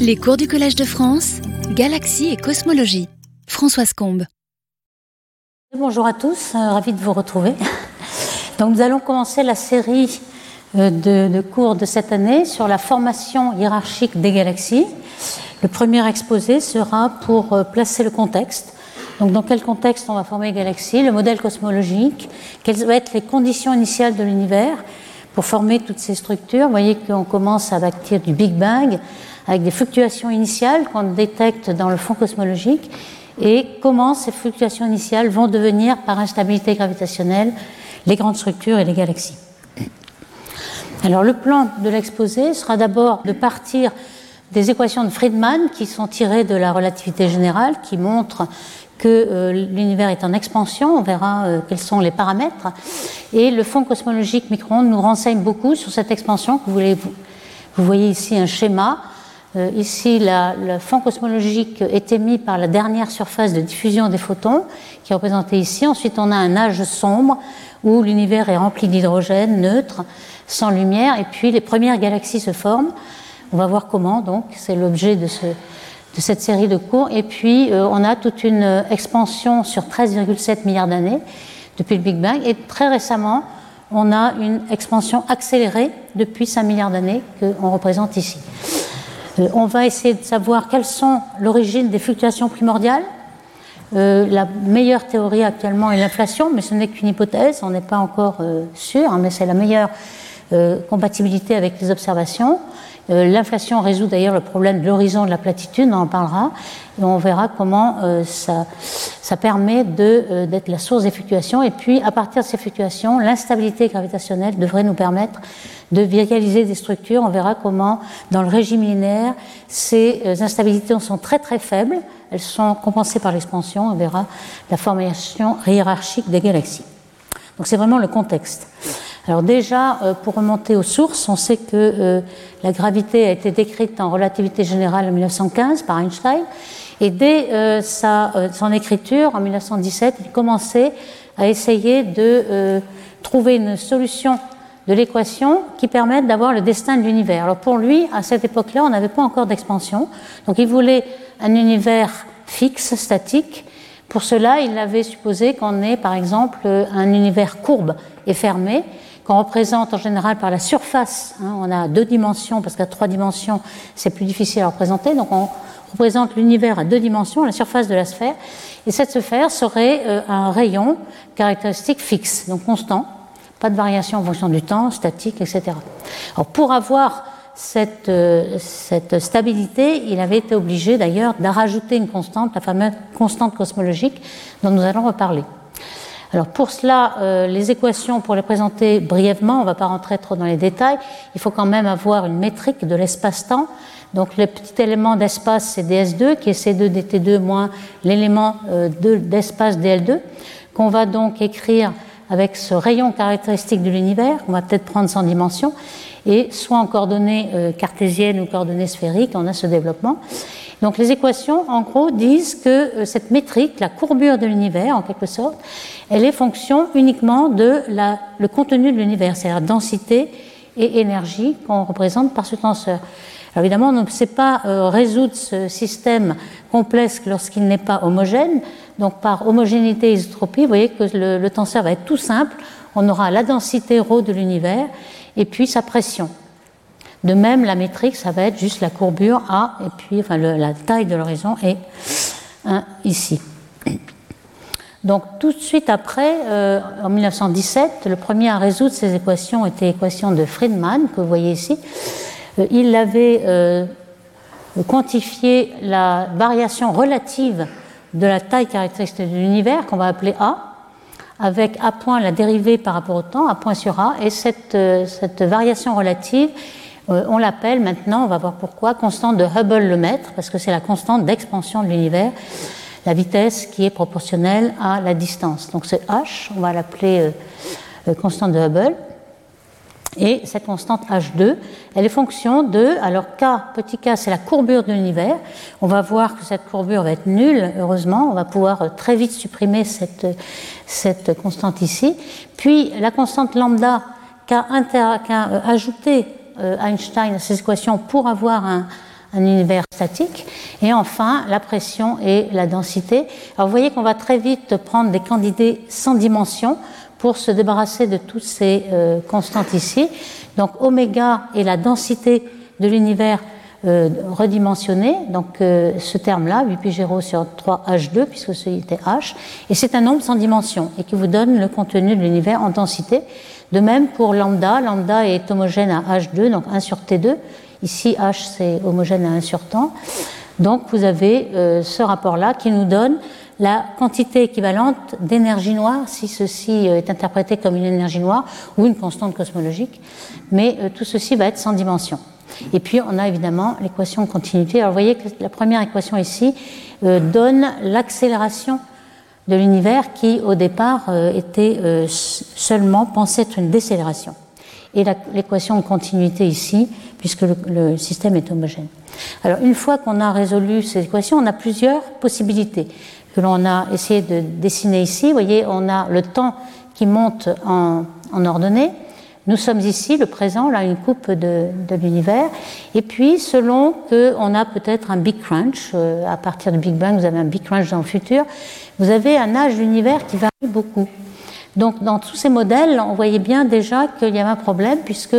Les cours du Collège de France, Galaxie et Cosmologie. Françoise Combe. Bonjour à tous, euh, ravi de vous retrouver. Donc nous allons commencer la série euh, de, cours de cette année sur la formation hiérarchique des galaxies. Le premier exposé sera pour euh, placer le contexte. Donc dans quel contexte on va former les galaxies, le modèle cosmologique, quelles vont être les conditions initiales de l'univers pour former toutes ces structures? Vous voyez qu'on commence à partir du Big Bang avec des fluctuations initiales qu'on détecte dans le fond cosmologique et comment ces fluctuations initiales vont devenir par instabilité gravitationnelle les grandes structures et les galaxies. Alors le plan de l'exposé sera d'abord de partir des équations de Friedman qui sont tirées de la relativité générale, qui montrent que euh, l'univers est en expansion, on verra euh, quels sont les paramètres. Et le fond cosmologique micro-ondes nous renseigne beaucoup sur cette expansion. Vous, voyez ici un schéma. Euh, ici, le fond cosmologique est émis par la dernière surface de diffusion des photons, qui est représentée ici. Ensuite, on a un âge sombre où l'univers est rempli d'hydrogène neutre, sans lumière, et puis les premières galaxies se forment. On va voir comment, donc, c'est l'objet de cette série de cours. Et puis, euh, on a toute une expansion sur 13,7 milliards d'années depuis le Big Bang. Et très récemment, on a une expansion accélérée depuis 5 milliards d'années qu'on représente ici. Euh, on va essayer de savoir quelles sont l'origine des fluctuations primordiales. Euh, la meilleure théorie actuellement est l'inflation, mais ce n'est qu'une hypothèse, on n'est pas encore sûr, hein, mais c'est la meilleure compatibilité avec les observations. Euh, l'inflation résout d'ailleurs le problème de l'horizon de la platitude, on en parlera, et on verra comment euh, ça, permet euh, d'être la source des fluctuations. Et puis, à partir de ces fluctuations, l'instabilité gravitationnelle devrait nous permettre de virtualiser des structures. On verra comment, dans le régime linéaire, ces instabilités sont très très faibles. Elles sont compensées par l'expansion. On verra la formation hiérarchique des galaxies. Donc c'est vraiment le contexte. Alors déjà, euh, pour remonter aux sources, on sait que euh, la gravité a été décrite en relativité générale en 1915 par Einstein, et dès euh, son écriture en 1917, il commençait à essayer de trouver une solution de l'équation qui permette d'avoir le destin de l'univers. Alors pour lui, à cette époque-là, on n'avait pas encore d'expansion, donc il voulait un univers fixe, statique. Pour cela, il avait supposé qu'on ait, par exemple, un univers courbe et fermé, qu'on représente en général par la surface. Hein, on a deux dimensions, parce qu'à trois dimensions, c'est plus difficile à représenter. Donc on représente l'univers à deux dimensions, la surface de la sphère. Et cette sphère serait euh, un rayon caractéristique fixe, donc constant, pas de variation en fonction du temps, statique, etc. Alors pour avoir cette, euh, cette stabilité, il avait été obligé d'ailleurs de rajouter une constante, la fameuse constante cosmologique dont nous allons reparler. Alors pour cela, euh, les équations, pour les présenter brièvement, on ne va pas rentrer trop dans les détails, il faut quand même avoir une métrique de l'espace-temps. Donc le petit élément d'espace, c'est ds2, qui est C2 dt2 moins l'élément euh, d'espace dl2, qu'on va donc écrire avec ce rayon caractéristique de l'univers, on va peut-être prendre sans dimension, et soit en coordonnées euh, cartésiennes ou coordonnées sphériques, on a ce développement. Donc les équations, en gros, disent que euh, cette métrique, la courbure de l'univers, en quelque sorte, elle est fonction uniquement de le contenu de l'univers, c'est-à-dire densité et énergie qu'on représente par ce tenseur. Alors évidemment, on ne sait pas euh, résoudre ce système complexe lorsqu'il n'est pas homogène. Donc par homogénéité isotropie, vous voyez que le, le, tenseur va être tout simple. On aura la densité ρ de l'univers et puis sa pression. De même, la métrique, ça va être juste la courbure A, et puis la taille de l'horizon est 1 ici. Donc tout de suite après, euh, en 1917, le premier à résoudre ces équations était l'équation de Friedman, que vous voyez ici. Euh, il avait euh, quantifié la variation relative de la taille caractéristique de l'univers, qu'on va appeler A, avec A point la dérivée par rapport au temps, A point sur A, et cette variation relative euh, on l'appelle maintenant, on va voir pourquoi, constante de Hubble le mètre, parce que c'est la constante d'expansion de l'univers, la vitesse qui est proportionnelle à la distance. Donc c'est h, on va l'appeler euh, euh, constante de Hubble. Et cette constante h2, elle est fonction de, alors k, petit k, c'est la courbure de l'univers. On va voir que cette courbure va être nulle, heureusement. On va pouvoir très vite supprimer cette, constante ici. Puis la constante lambda qu'a ajouté euh, Einstein à ces équations pour avoir un, un univers statique. Et enfin, la pression et la densité. Alors vous voyez qu'on va très vite prendre des candidats sans dimension pour se débarrasser de toutes ces euh, constantes ici. Donc oméga est la densité de l'univers euh, redimensionné, donc euh, ce terme-là, 8 pi 0 sur 3 H2, puisque celui était H, et c'est un nombre sans dimension, et qui vous donne le contenu de l'univers en densité. De même pour lambda, lambda est homogène à H2, donc 1 sur T2, ici H c'est homogène à 1 sur temps. Donc vous avez euh, ce rapport-là qui nous donne la quantité équivalente d'énergie noire, si ceci euh, est interprété comme une énergie noire ou une constante cosmologique, mais euh, tout ceci va être sans dimension. Et puis on a évidemment l'équation de continuité. Alors vous voyez que la première équation ici euh, donne l'accélération de l'univers qui au départ était seulement pensé être une décélération. Et l'équation de continuité ici, puisque le, système est homogène. Alors une fois qu'on a résolu ces équations, on a plusieurs possibilités que l'on a essayé de dessiner ici. Vous voyez, on a le temps qui monte en ordonnée. Nous sommes ici, le présent, là, une coupe de, l'univers. Et puis, selon qu'on a peut-être un Big Crunch, euh, à partir du Big Bang, vous avez un Big Crunch dans le futur, vous avez un âge de l'univers qui varie beaucoup. Donc, dans tous ces modèles, on voyait bien déjà qu'il y avait un problème, puisque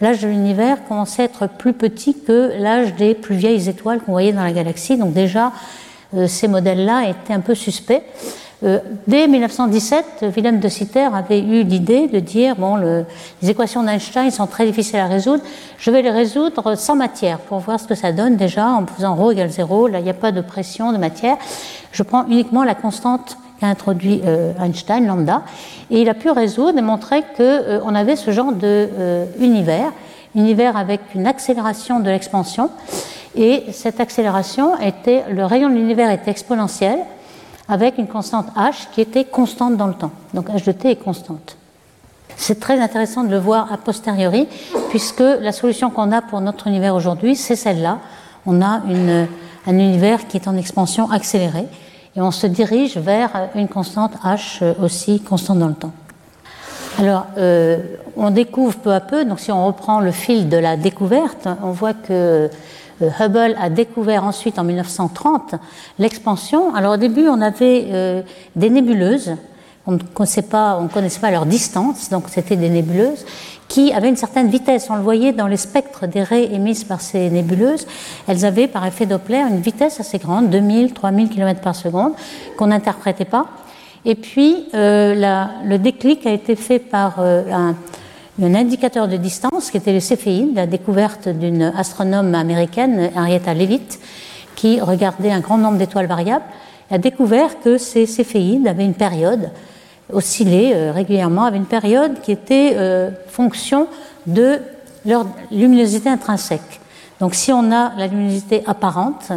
l'âge de l'univers commençait à être plus petit que l'âge des plus vieilles étoiles qu'on voyait dans la galaxie. Donc, déjà, euh, ces modèles-là étaient un peu suspects. Euh, dès 1917, Wilhelm de Sitter avait eu l'idée de dire bon, le, les équations d'Einstein sont très difficiles à résoudre, je vais les résoudre sans matière pour voir ce que ça donne déjà en faisant ρ égale 0. Là, il n'y a pas de pression de matière. Je prends uniquement la constante qu'a introduit euh, Einstein, lambda, et il a pu résoudre et montrer qu'on euh, avait ce genre de univers, univers avec une accélération de l'expansion. Et cette accélération était, le rayon de l'univers était exponentiel avec une constante h qui était constante dans le temps. Donc h de t est constante. C'est très intéressant de le voir a posteriori, puisque la solution qu'on a pour notre univers aujourd'hui, c'est celle-là. On a un univers qui est en expansion accélérée, et on se dirige vers une constante h aussi constante dans le temps. Alors, euh, on découvre peu à peu, donc si on reprend le fil de la découverte, on voit que euh, Hubble a découvert ensuite en 1930 l'expansion. Alors au début, on avait euh, des nébuleuses. On ne connaissait pas, leur distance, donc c'était des nébuleuses qui avaient une certaine vitesse. On le voyait dans les spectres des raies émises par ces nébuleuses. Elles avaient, par effet Doppler, une vitesse assez grande, 2000, 3000 km par seconde, qu'on n'interprétait pas. Et puis, euh, le déclic a été fait par euh, un, un indicateur de distance qui était le céphéide, la découverte d'une astronome américaine, Henrietta Leavitt, qui regardait un grand nombre d'étoiles variables, a découvert que ces céphéides avaient une période, oscillaient euh, régulièrement, avaient une période qui était euh, fonction de leur luminosité intrinsèque. Donc si on a la luminosité apparente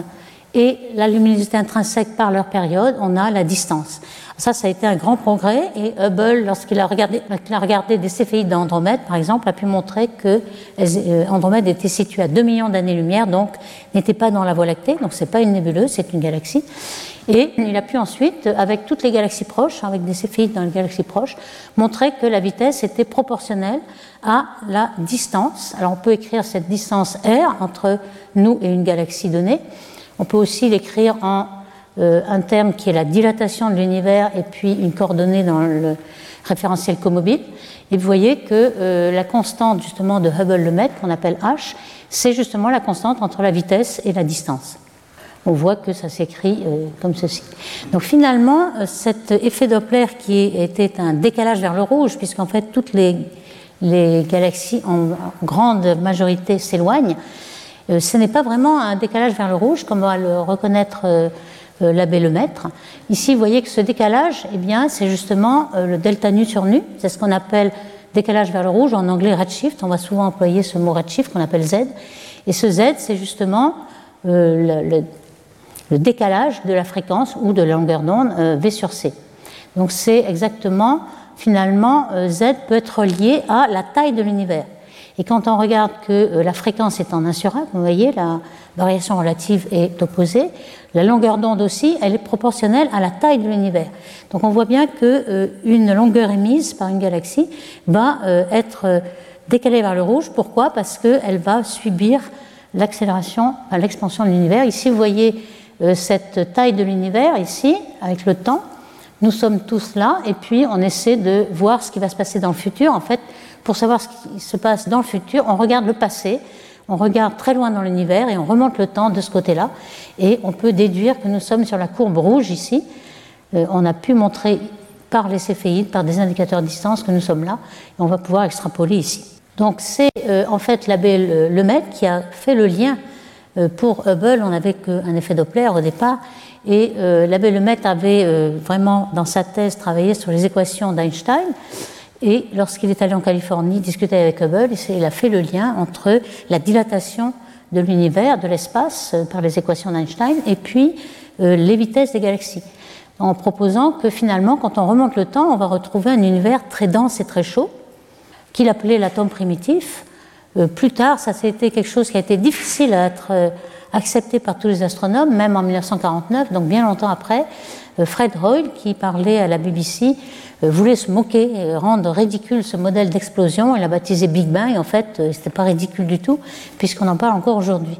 et la luminosité intrinsèque par leur période, on a la distance. Ça, ça a été un grand progrès et Hubble, lorsqu'il a regardé, des céphéides d'Andromède, par exemple, a pu montrer que euh, Andromède était situé à 2 millions d'années-lumière, donc n'était pas dans la Voie lactée, donc c'est pas une nébuleuse, c'est une galaxie. Et il a pu ensuite, avec toutes les galaxies proches, avec des céphéides dans les galaxies proches, montrer que la vitesse était proportionnelle à la distance. Alors on peut écrire cette distance r entre nous et une galaxie donnée. On peut aussi l'écrire en un terme qui est la dilatation de l'univers et puis une coordonnée dans le référentiel comobile. Et vous voyez que euh, la constante justement de Hubble-Lemaitre, qu'on appelle h, c'est justement la constante entre la vitesse et la distance. On voit que ça s'écrit euh, comme ceci. Donc finalement, cet effet Doppler qui était un décalage vers le rouge, puisqu'en fait toutes les, galaxies en grande majorité s'éloignent, ce n'est pas vraiment un décalage vers le rouge, comme on va le reconnaître euh, l'abbé Lemaître. Ici, vous voyez que ce décalage, eh bien, c'est justement euh, le delta nu sur nu. C'est ce qu'on appelle décalage vers le rouge, en anglais redshift. On va souvent employer ce mot redshift qu'on appelle Z. Et ce Z, c'est justement euh, le, le, décalage de la fréquence ou de la longueur d'onde V sur C. Donc c'est exactement, finalement, Z peut être lié à la taille de l'univers. Et quand on regarde que la fréquence est en 1 sur 1, vous voyez, la variation relative est opposée, la longueur d'onde aussi, elle est proportionnelle à la taille de l'univers. Donc on voit bien que euh, une longueur émise par une galaxie va euh, être euh, décalée vers le rouge. Pourquoi? Parce qu'elle va subir l'accélération l'expansion de l'univers. Ici, vous voyez cette taille de l'univers, ici, avec le temps. Nous sommes tous là, et puis on essaie de voir ce qui va se passer dans le futur. En fait, pour savoir ce qui se passe dans le futur, on regarde le passé, on regarde très loin dans l'univers et on remonte le temps de ce côté-là. Et on peut déduire que nous sommes sur la courbe rouge ici. Euh, on a pu montrer par les céphéides, par des indicateurs de distance que nous sommes là. Et on va pouvoir extrapoler ici. Donc c'est euh, en fait l'abbé Lemaitre qui a fait le lien. Euh, pour Hubble, on n'avait qu'un effet Doppler au départ. Et l'abbé Lemaitre avait vraiment, dans sa thèse, travaillé sur les équations d'Einstein. Et lorsqu'il est allé en Californie discuter avec Hubble, il a fait le lien entre la dilatation de l'univers, de l'espace, euh, par les équations d'Einstein, et puis euh, les vitesses des galaxies, en proposant que finalement, quand on remonte le temps, on va retrouver un univers très dense et très chaud, qu'il appelait l'atome primitif. Euh, plus tard, ça été quelque chose qui a été difficile à être accepté par tous les astronomes, même en 1949, donc bien longtemps après. Fred Hoyle, qui parlait à la BBC, euh, voulait se moquer, rendre ridicule ce modèle d'explosion. Il l'a baptisé Big Bang. En fait, euh, ce n'était pas ridicule du tout, puisqu'on en parle encore aujourd'hui.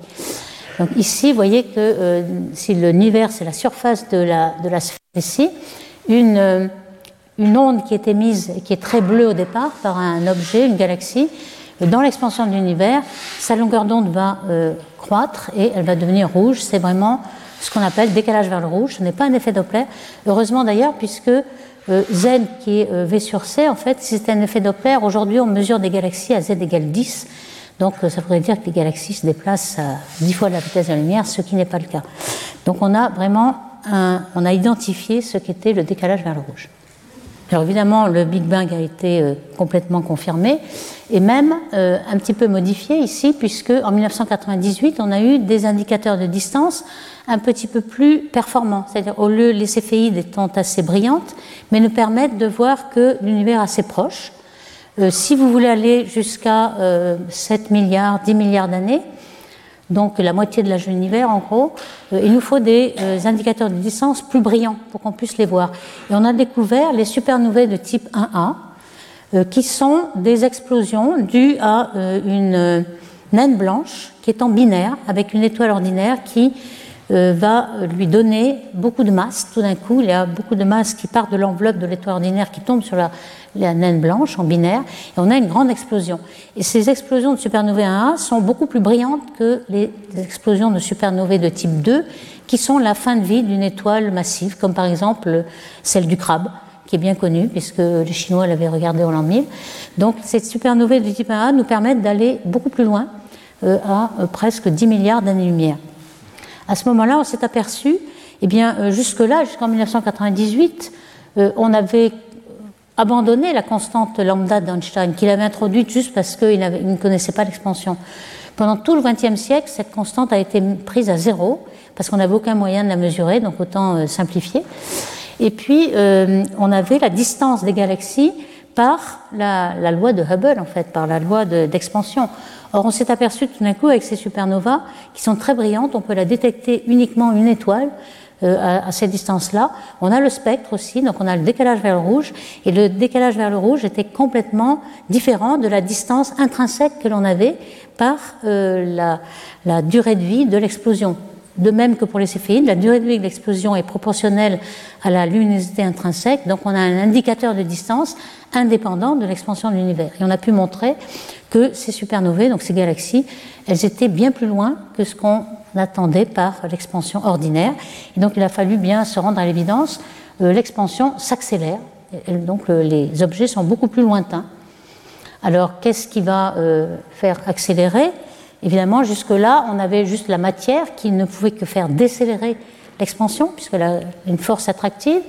Donc ici, vous voyez que euh, si l'univers, c'est la surface de la, de sphère ici, une, une onde qui est émise, qui est très bleue au départ par un objet, une galaxie, dans l'expansion de l'univers, sa longueur d'onde va croître et elle va devenir rouge. C'est vraiment ce qu'on appelle décalage vers le rouge. Ce n'est pas un effet Doppler. Heureusement d'ailleurs, puisque euh, Z qui est euh, V sur C, en fait, si c'est un effet Doppler, aujourd'hui on mesure des galaxies à Z égale 10. Donc euh, ça voudrait dire que les galaxies se déplacent à 10 fois la vitesse de la lumière, ce qui n'est pas le cas. Donc on a vraiment on a identifié ce qu'était le décalage vers le rouge. Alors évidemment, le Big Bang a été complètement confirmé et même un petit peu modifié ici, puisque en 1998, on a eu des indicateurs de distance un petit peu plus performants. C'est-à-dire, au lieu, les céphéides étant assez brillantes, mais nous permettent de voir que l'univers est assez proche. Euh, si vous voulez aller jusqu'à 7 euh, milliards, 10 milliards d'années, donc la moitié de l'âge de l'univers en gros, euh, il nous faut des indicateurs de distance plus brillants pour qu'on puisse les voir. Et on a découvert les supernovae de type 1A, qui sont des explosions dues à une naine blanche qui est en binaire, avec une étoile ordinaire qui euh, va lui donner beaucoup de masse. Tout d'un coup, il y a beaucoup de masse qui part de l'enveloppe de l'étoile ordinaire qui tombe sur la, naine blanche en binaire, et on a une grande explosion. Et ces explosions de supernovae 1A sont beaucoup plus brillantes que les explosions de supernovae de type 2, qui sont la fin de vie d'une étoile massive, comme par exemple celle du crabe qui est bien connue, puisque les Chinois l'avaient regardée en l'an 1000. Donc, ces supernovae de type 1A nous permettent d'aller beaucoup plus loin, euh, à euh, presque 10 milliards d'années-lumière. À ce moment-là, on s'est aperçu, eh bien, euh, jusque-là, jusqu'en 1998, euh, on avait abandonné la constante lambda d'Einstein, qu'il avait introduite juste parce qu'il ne connaissait pas l'expansion. Pendant tout le XXe siècle, cette constante a été prise à zéro, parce qu'on n'avait aucun moyen de la mesurer, donc autant euh, simplifier. Et puis, on avait la distance des galaxies par la, loi de Hubble, en fait, par la loi d'expansion. Or, on s'est aperçu tout d'un coup avec ces supernovas qui sont très brillantes, on peut la détecter uniquement une étoile euh, à, à, cette distance-là. On a le spectre aussi, donc on a le décalage vers le rouge, et le décalage vers le rouge était complètement différent de la distance intrinsèque que l'on avait par euh, la, la durée de vie de l'explosion. De même que pour les céphéides, la durée de vie de l'explosion est proportionnelle à la luminosité intrinsèque, donc on a un indicateur de distance indépendant de l'expansion de l'univers. Et on a pu montrer que ces supernovae, donc ces galaxies, elles étaient bien plus loin que ce qu'on attendait par l'expansion ordinaire. Et donc il a fallu bien se rendre à l'évidence, euh, l'expansion s'accélère, donc les objets sont beaucoup plus lointains. Alors qu'est-ce qui va euh, faire accélérer? Évidemment, jusque-là, on avait juste la matière qui ne pouvait que faire décélérer l'expansion, puisqu'elle a une force attractive.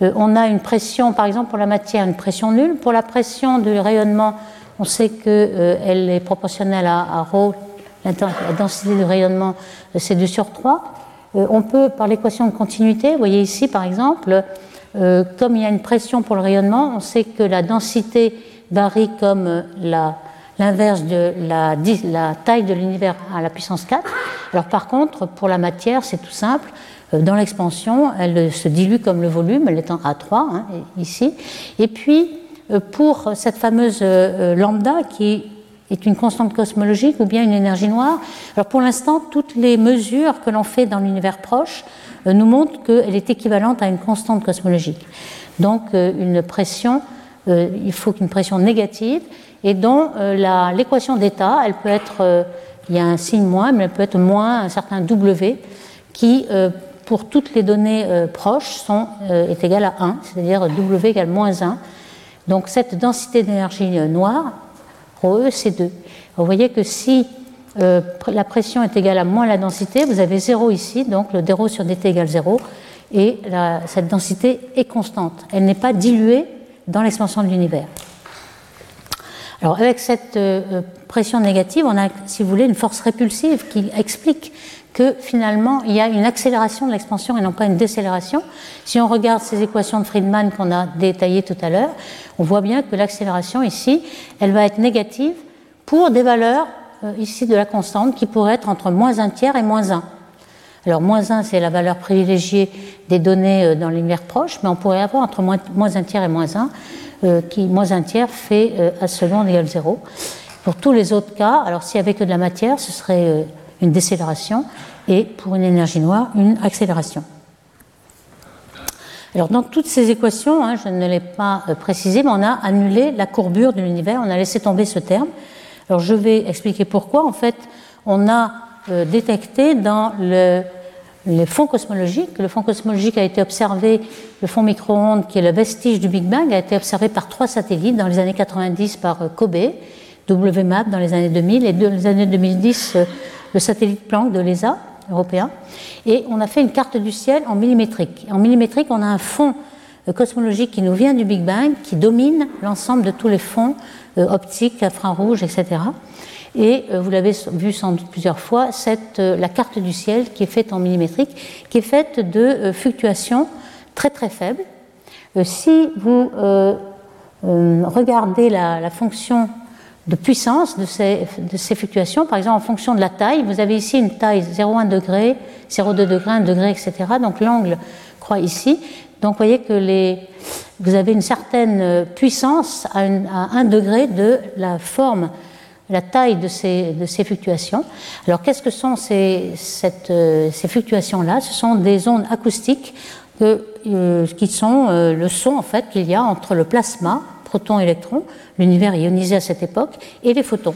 Euh, on a une pression, par exemple, pour la matière, une pression nulle. Pour la pression du rayonnement, on sait qu'elle est proportionnelle à, à ρ, la densité du rayonnement, euh, c'est 2 sur 3. Euh, on peut, par l'équation de continuité, vous voyez ici par exemple, euh, comme il y a une pression pour le rayonnement, on sait que la densité varie comme l'inverse de la, taille de l'univers à la puissance 4. Alors par contre, pour la matière, c'est tout simple. Dans l'expansion, elle se dilue comme le volume, elle est en A3 hein, ici. Et puis, pour cette fameuse lambda qui est une constante cosmologique ou bien une énergie noire. Alors pour l'instant, toutes les mesures que l'on fait dans l'univers proche euh, nous montrent qu'elle est équivalente à une constante cosmologique. Donc euh, une pression, euh, il faut qu'une pression négative et dont l'équation d'état, elle peut être, il y a un signe moins, mais elle peut être moins un certain W qui, pour toutes les données proches, sont, est égale à 1, c'est-à-dire W égale moins 1. Donc cette densité d'énergie noire, c'est 2. Vous voyez que si euh, la pression est égale à moins la densité, vous avez 0 ici, donc le d sur dt égale 0, et cette densité est constante. Elle n'est pas diluée dans l'expansion de l'univers. Alors avec cette euh, pression négative, on a, si vous voulez, une force répulsive qui explique que finalement il y a une accélération de l'expansion et non pas une décélération. Si on regarde ces équations de Friedman qu'on a détaillées tout à l'heure, on voit bien que l'accélération ici, elle va être négative pour des valeurs euh, ici de la constante qui pourraient être entre moins un tiers et moins 1. Alors moins 1, c'est la valeur privilégiée des données euh, dans l'univers proche, mais on pourrait avoir entre moins, un tiers et moins 1, euh, qui moins un tiers fait A seconde égale 0. Pour tous les autres cas, alors s'il n'y avait que de la matière, ce serait une décélération, et pour une énergie noire, une accélération. Alors dans toutes ces équations, hein, je ne l'ai pas précisé, mais on a annulé la courbure de l'univers, on a laissé tomber ce terme. Alors je vais expliquer pourquoi. En fait, on a euh, détecté dans le, les fonds cosmologiques, le fond cosmologique a été observé, le fond micro-ondes qui est le vestige du Big Bang, a été observé par trois satellites dans les années 90 par euh, COBE, WMAP dans les années 2000 et dans les années 2010 euh, le satellite Planck de l'ESA européen. Et on a fait une carte du ciel en millimétrique. En millimétrique, on a un fond cosmologique qui nous vient du Big Bang, qui domine l'ensemble de tous les fonds euh, optique, infrarouge, etc. Et euh, vous l'avez vu sans doute plusieurs fois, cette, euh, la carte du ciel qui est faite en millimétrique, qui est faite de fluctuations très très faibles. si vous regardez la, fonction de puissance de ces, fluctuations, par exemple en fonction de la taille, vous avez ici une taille 0,1 degré, 0,2 degré, 1 degré, etc. Donc l'angle croît ici. Donc vous voyez que les, vous avez une certaine puissance à, un degré de la forme, la taille de ces, de ces fluctuations. Alors qu'est-ce que sont ces, euh, ces fluctuations-là? Ce sont des ondes acoustiques que, euh, qui sont euh, le son en fait qu'il y a entre le plasma, proton, électron, l'univers ionisé à cette époque, et les photons.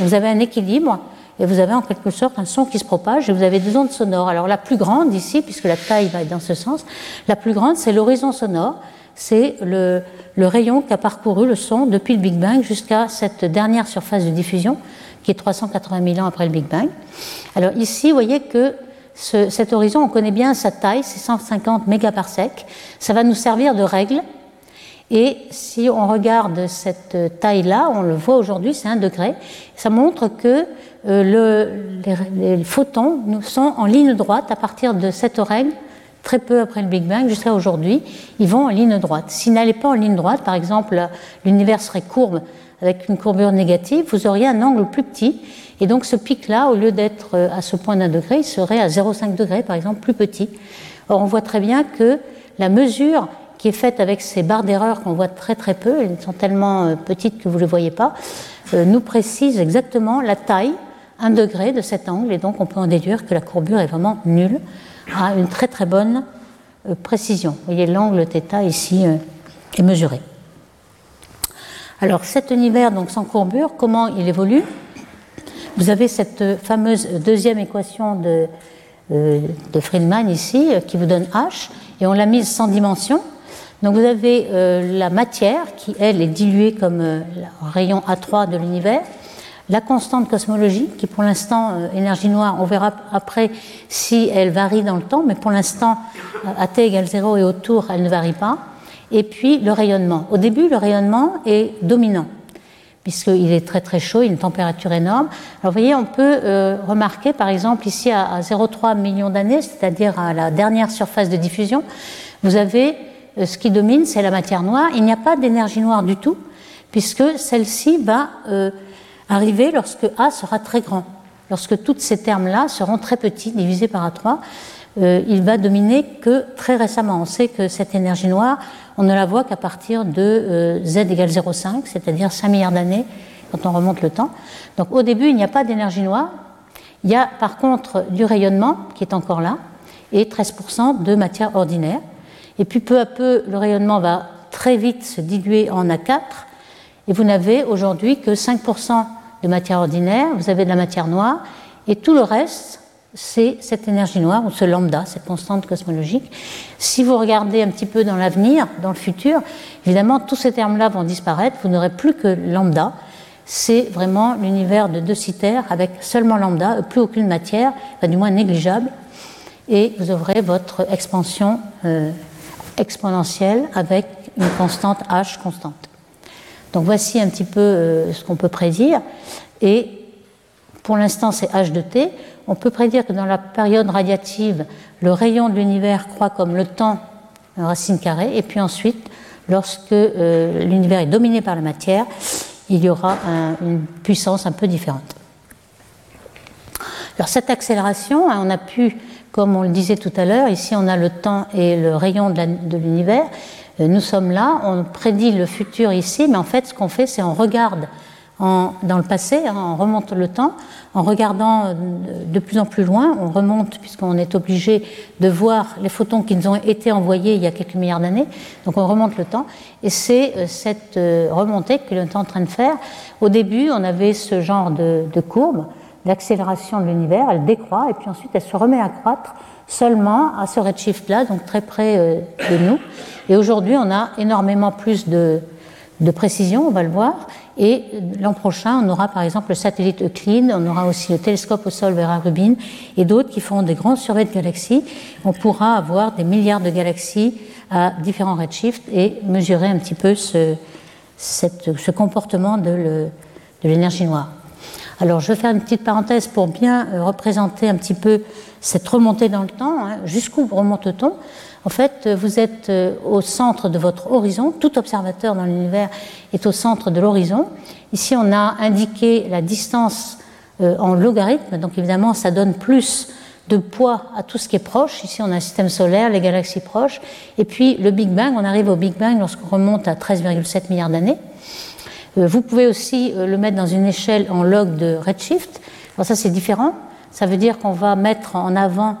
Vous avez un équilibre et vous avez en quelque sorte un son qui se propage et vous avez deux ondes sonores. Alors la plus grande ici, puisque la taille va dans ce sens, la plus grande c'est l'horizon sonore, c'est le, le, rayon qui a parcouru le son depuis le Big Bang jusqu'à cette dernière surface de diffusion qui est 380 000 ans après le Big Bang. Alors ici, vous voyez que ce, cet horizon, on connaît bien sa taille, c'est 150 mégaparsecs. Ça va nous servir de règle et si on regarde cette taille-là, on le voit aujourd'hui, c'est un degré. Ça montre que euh, le, les, photons sont en ligne droite à partir de cette règle, très peu après le Big Bang jusqu'à aujourd'hui. Ils vont en ligne droite. S'ils n'allaient pas en ligne droite, par exemple, l'univers serait courbe avec une courbure négative, vous auriez un angle plus petit. Et donc ce pic-là, au lieu d'être euh, à ce point d'un degré, il serait à 0,5 degré, par exemple, plus petit. Or, on voit très bien que la mesure qui est faite avec ces barres d'erreur qu'on voit très très peu, elles sont tellement euh, petites que vous ne les voyez pas, euh, nous précise exactement la taille, un degré de cet angle, et donc on peut en déduire que la courbure est vraiment nulle, à une très très bonne euh, précision. Vous voyez, l'angle θ ici est mesuré. Alors cet univers donc sans courbure, comment il évolue? Vous avez cette fameuse deuxième équation de, de Friedman ici qui vous donne h, et on l'a mise sans dimension. Donc vous avez euh, la matière qui, elle, est diluée comme euh, rayon A3 de l'univers, la constante cosmologique qui, pour l'instant, euh, énergie noire, on verra après si elle varie dans le temps, mais pour l'instant, à t égale 0 et autour, elle ne varie pas. Et puis le rayonnement. Au début, le rayonnement est dominant puisqu'il est très très chaud, il a une température énorme. Alors vous voyez, on peut remarquer par exemple ici à, à 0,3 millions d'années, c'est-à-dire à la dernière surface de diffusion, vous avez ce qui domine, c'est la matière noire. Il n'y a pas d'énergie noire du tout, puisque celle-ci va euh, arriver lorsque A sera très grand. Lorsque tous ces termes-là seront très petits, divisés par A3, euh, il va dominer que très récemment. On sait que cette énergie noire, on ne la voit qu'à partir de Z égale 0,5, c'est-à-dire 5 milliards d'années, quand on remonte le temps. Donc au début, il n'y a pas d'énergie noire. Il y a par contre du rayonnement qui est encore là et 13% de matière ordinaire. Et puis peu à peu, le rayonnement va très vite se diluer en A4 et vous n'avez aujourd'hui que 5% de matière ordinaire, vous avez de la matière noire et tout le reste, c'est cette énergie noire ou ce lambda, cette constante cosmologique. Si vous regardez un petit peu dans l'avenir, dans le futur, évidemment, tous ces termes-là vont disparaître. Vous n'aurez plus que lambda. C'est vraiment l'univers de De Sitter avec seulement lambda, plus aucune matière, du moins négligeable. Et vous aurez votre expansion euh, exponentielle avec une constante h constante. Donc voici un petit peu euh, ce qu'on peut prédire. Et pour l'instant, c'est h de t on peut prédire que dans la période radiative, le rayon de l'univers croît comme le temps racine carrée, et puis ensuite, lorsque euh, l'univers est dominé par la matière, il y aura une puissance un peu différente. Alors cette accélération, hein, on a pu, comme on le disait tout à l'heure, ici on a le temps et le rayon de l'univers, euh, nous sommes là, on prédit le futur ici, mais en fait ce qu'on fait, c'est on regarde dans le passé, hein, on remonte le temps, en regardant de plus en plus loin, on remonte puisqu'on est obligé de voir les photons qui nous ont été envoyés il y a quelques milliards d'années, donc on remonte le temps, et c'est euh, cette euh, remontée que l'on est en train de faire. Au début, on avait ce genre de courbe d'accélération de l'univers, elle décroît, et puis ensuite elle se remet à croître seulement à ce redshift-là, donc très près euh, de nous. Et aujourd'hui, on a énormément plus de, de précision, on va le voir, et l'an prochain, on aura par exemple le satellite Euclide, on aura aussi le télescope au sol Vera Rubin et d'autres qui feront des grands surveys de galaxies. On pourra avoir des milliards de galaxies à différents redshifts et mesurer un petit peu ce, ce comportement de l'énergie noire. Alors, je faire une petite parenthèse pour bien euh, représenter un petit peu cette remontée dans le temps. Hein. Jusqu'où remonte-t-on? En fait, vous êtes euh, au centre de votre horizon. Tout observateur dans l'univers est au centre de l'horizon. Ici, on a indiqué la distance euh, en logarithme. Donc, évidemment, ça donne plus de poids à tout ce qui est proche. Ici, on a un système solaire, les galaxies proches. Et puis, le Big Bang, on arrive au Big Bang lorsqu'on remonte à 13,7 milliards d'années. Euh, vous pouvez aussi euh, le mettre dans une échelle en log de redshift. Alors ça, c'est différent. Ça veut dire qu'on va mettre en avant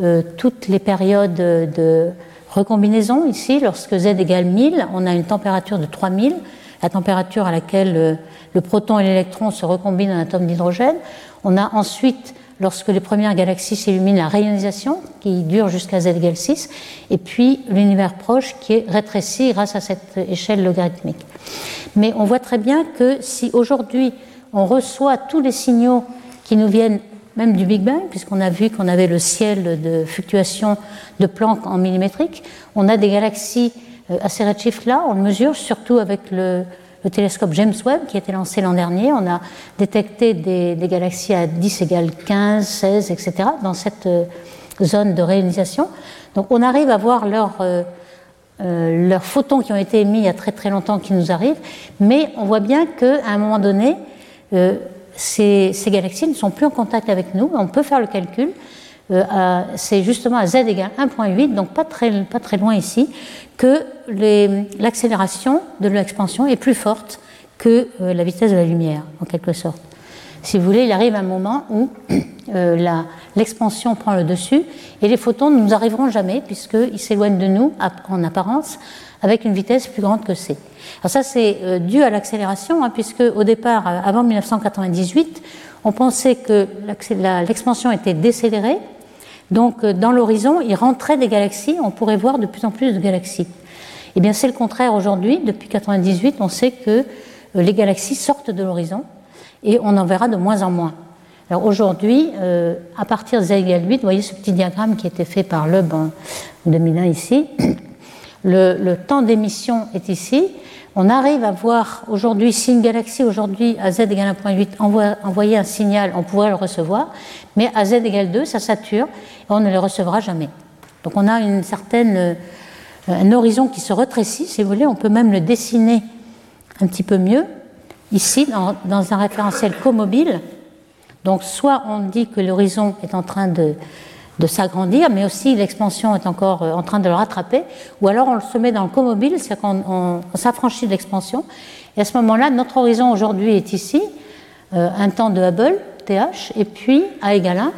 euh, toutes les périodes de recombinaison. Ici, lorsque z égale 1000, on a une température de 3000, la température à laquelle le proton et l'électron se recombinent en atome d'hydrogène. On a ensuite lorsque les premières galaxies s'illuminent, la rayonisation qui dure jusqu'à z égale 6, et puis l'univers proche qui est rétréci grâce à cette échelle logarithmique. Mais on voit très bien que si aujourd'hui on reçoit tous les signaux qui nous viennent même du Big Bang, puisqu'on a vu qu'on avait le ciel de fluctuation de Planck en millimétrique, on a des galaxies euh, assez redshift là, on le mesure surtout avec le, le télescope James Webb qui a été lancé l'an dernier. On a détecté des, galaxies à 10 égale 15, 16, etc. dans cette euh, zone de réalisation. Donc on arrive à voir leurs, euh, euh, leurs photons qui ont été émis il y a très très longtemps qui nous arrivent, mais on voit bien qu'à un moment donné, ces, galaxies ne sont plus en contact avec nous. On peut faire le calcul. C'est justement à z égale 1.8, donc pas très, loin ici, que l'accélération de l'expansion est plus forte que euh, la vitesse de la lumière, en quelque sorte. Si vous voulez, il arrive un moment où euh, l'expansion prend le dessus et les photons ne nous arriveront jamais puisqu'ils s'éloignent de nous en apparence avec une vitesse plus grande que c. Alors ça, c'est euh, dû à l'accélération, hein, puisque au départ, avant 1998, on pensait que l'expansion était décélérée donc euh, dans l'horizon, il rentrait des galaxies, on pourrait voir de plus en plus de galaxies. Eh bien c'est le contraire aujourd'hui, depuis 1998, on sait que euh, les galaxies sortent de l'horizon et on en verra de moins en moins. Alors aujourd'hui, euh, à partir de z égale 8, vous voyez ce petit diagramme qui a été fait par Loeb en 2001 ici, le, temps d'émission est ici, on arrive à voir aujourd'hui, si une galaxie aujourd'hui à z égale 1.8 envoie, envoyait un signal, on pourrait le recevoir, mais à z égale 2, ça sature et on ne le recevra jamais. Donc on a une certaine, euh, un horizon qui se rétrécit, si vous voulez, on peut même le dessiner un petit peu mieux, ici, dans, un référentiel comobile. Donc soit on dit que l'horizon est en train de, de s'agrandir, mais aussi l'expansion est encore en train de le rattraper, ou alors on le se met dans le comobile, c'est-à-dire qu'on s'affranchit de l'expansion, et à ce moment-là, notre horizon aujourd'hui est ici, un temps de Hubble, Et puis A égale 1,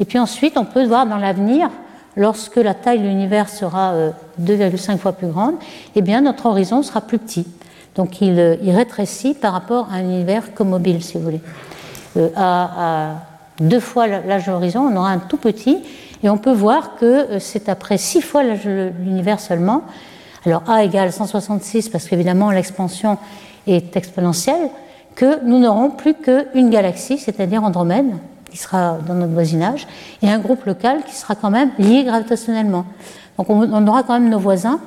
et puis ensuite on peut voir dans l'avenir lorsque la taille de l'univers sera 2,5 fois plus grande, eh bien notre horizon sera plus petit. Donc il, rétrécit par rapport à un univers comobile, si vous voulez. à deux fois l'âge de l'horizon, on aura un tout petit, et on peut voir que euh, c'est après six fois l'âge de l'univers seulement. Alors A égale 166, parce qu'évidemment l'expansion est exponentielle, que nous n'aurons plus qu'une galaxie, c'est-à-dire Andromède, qui sera dans notre voisinage, et un groupe local qui sera quand même lié gravitationnellement. Donc on aura quand même nos voisins,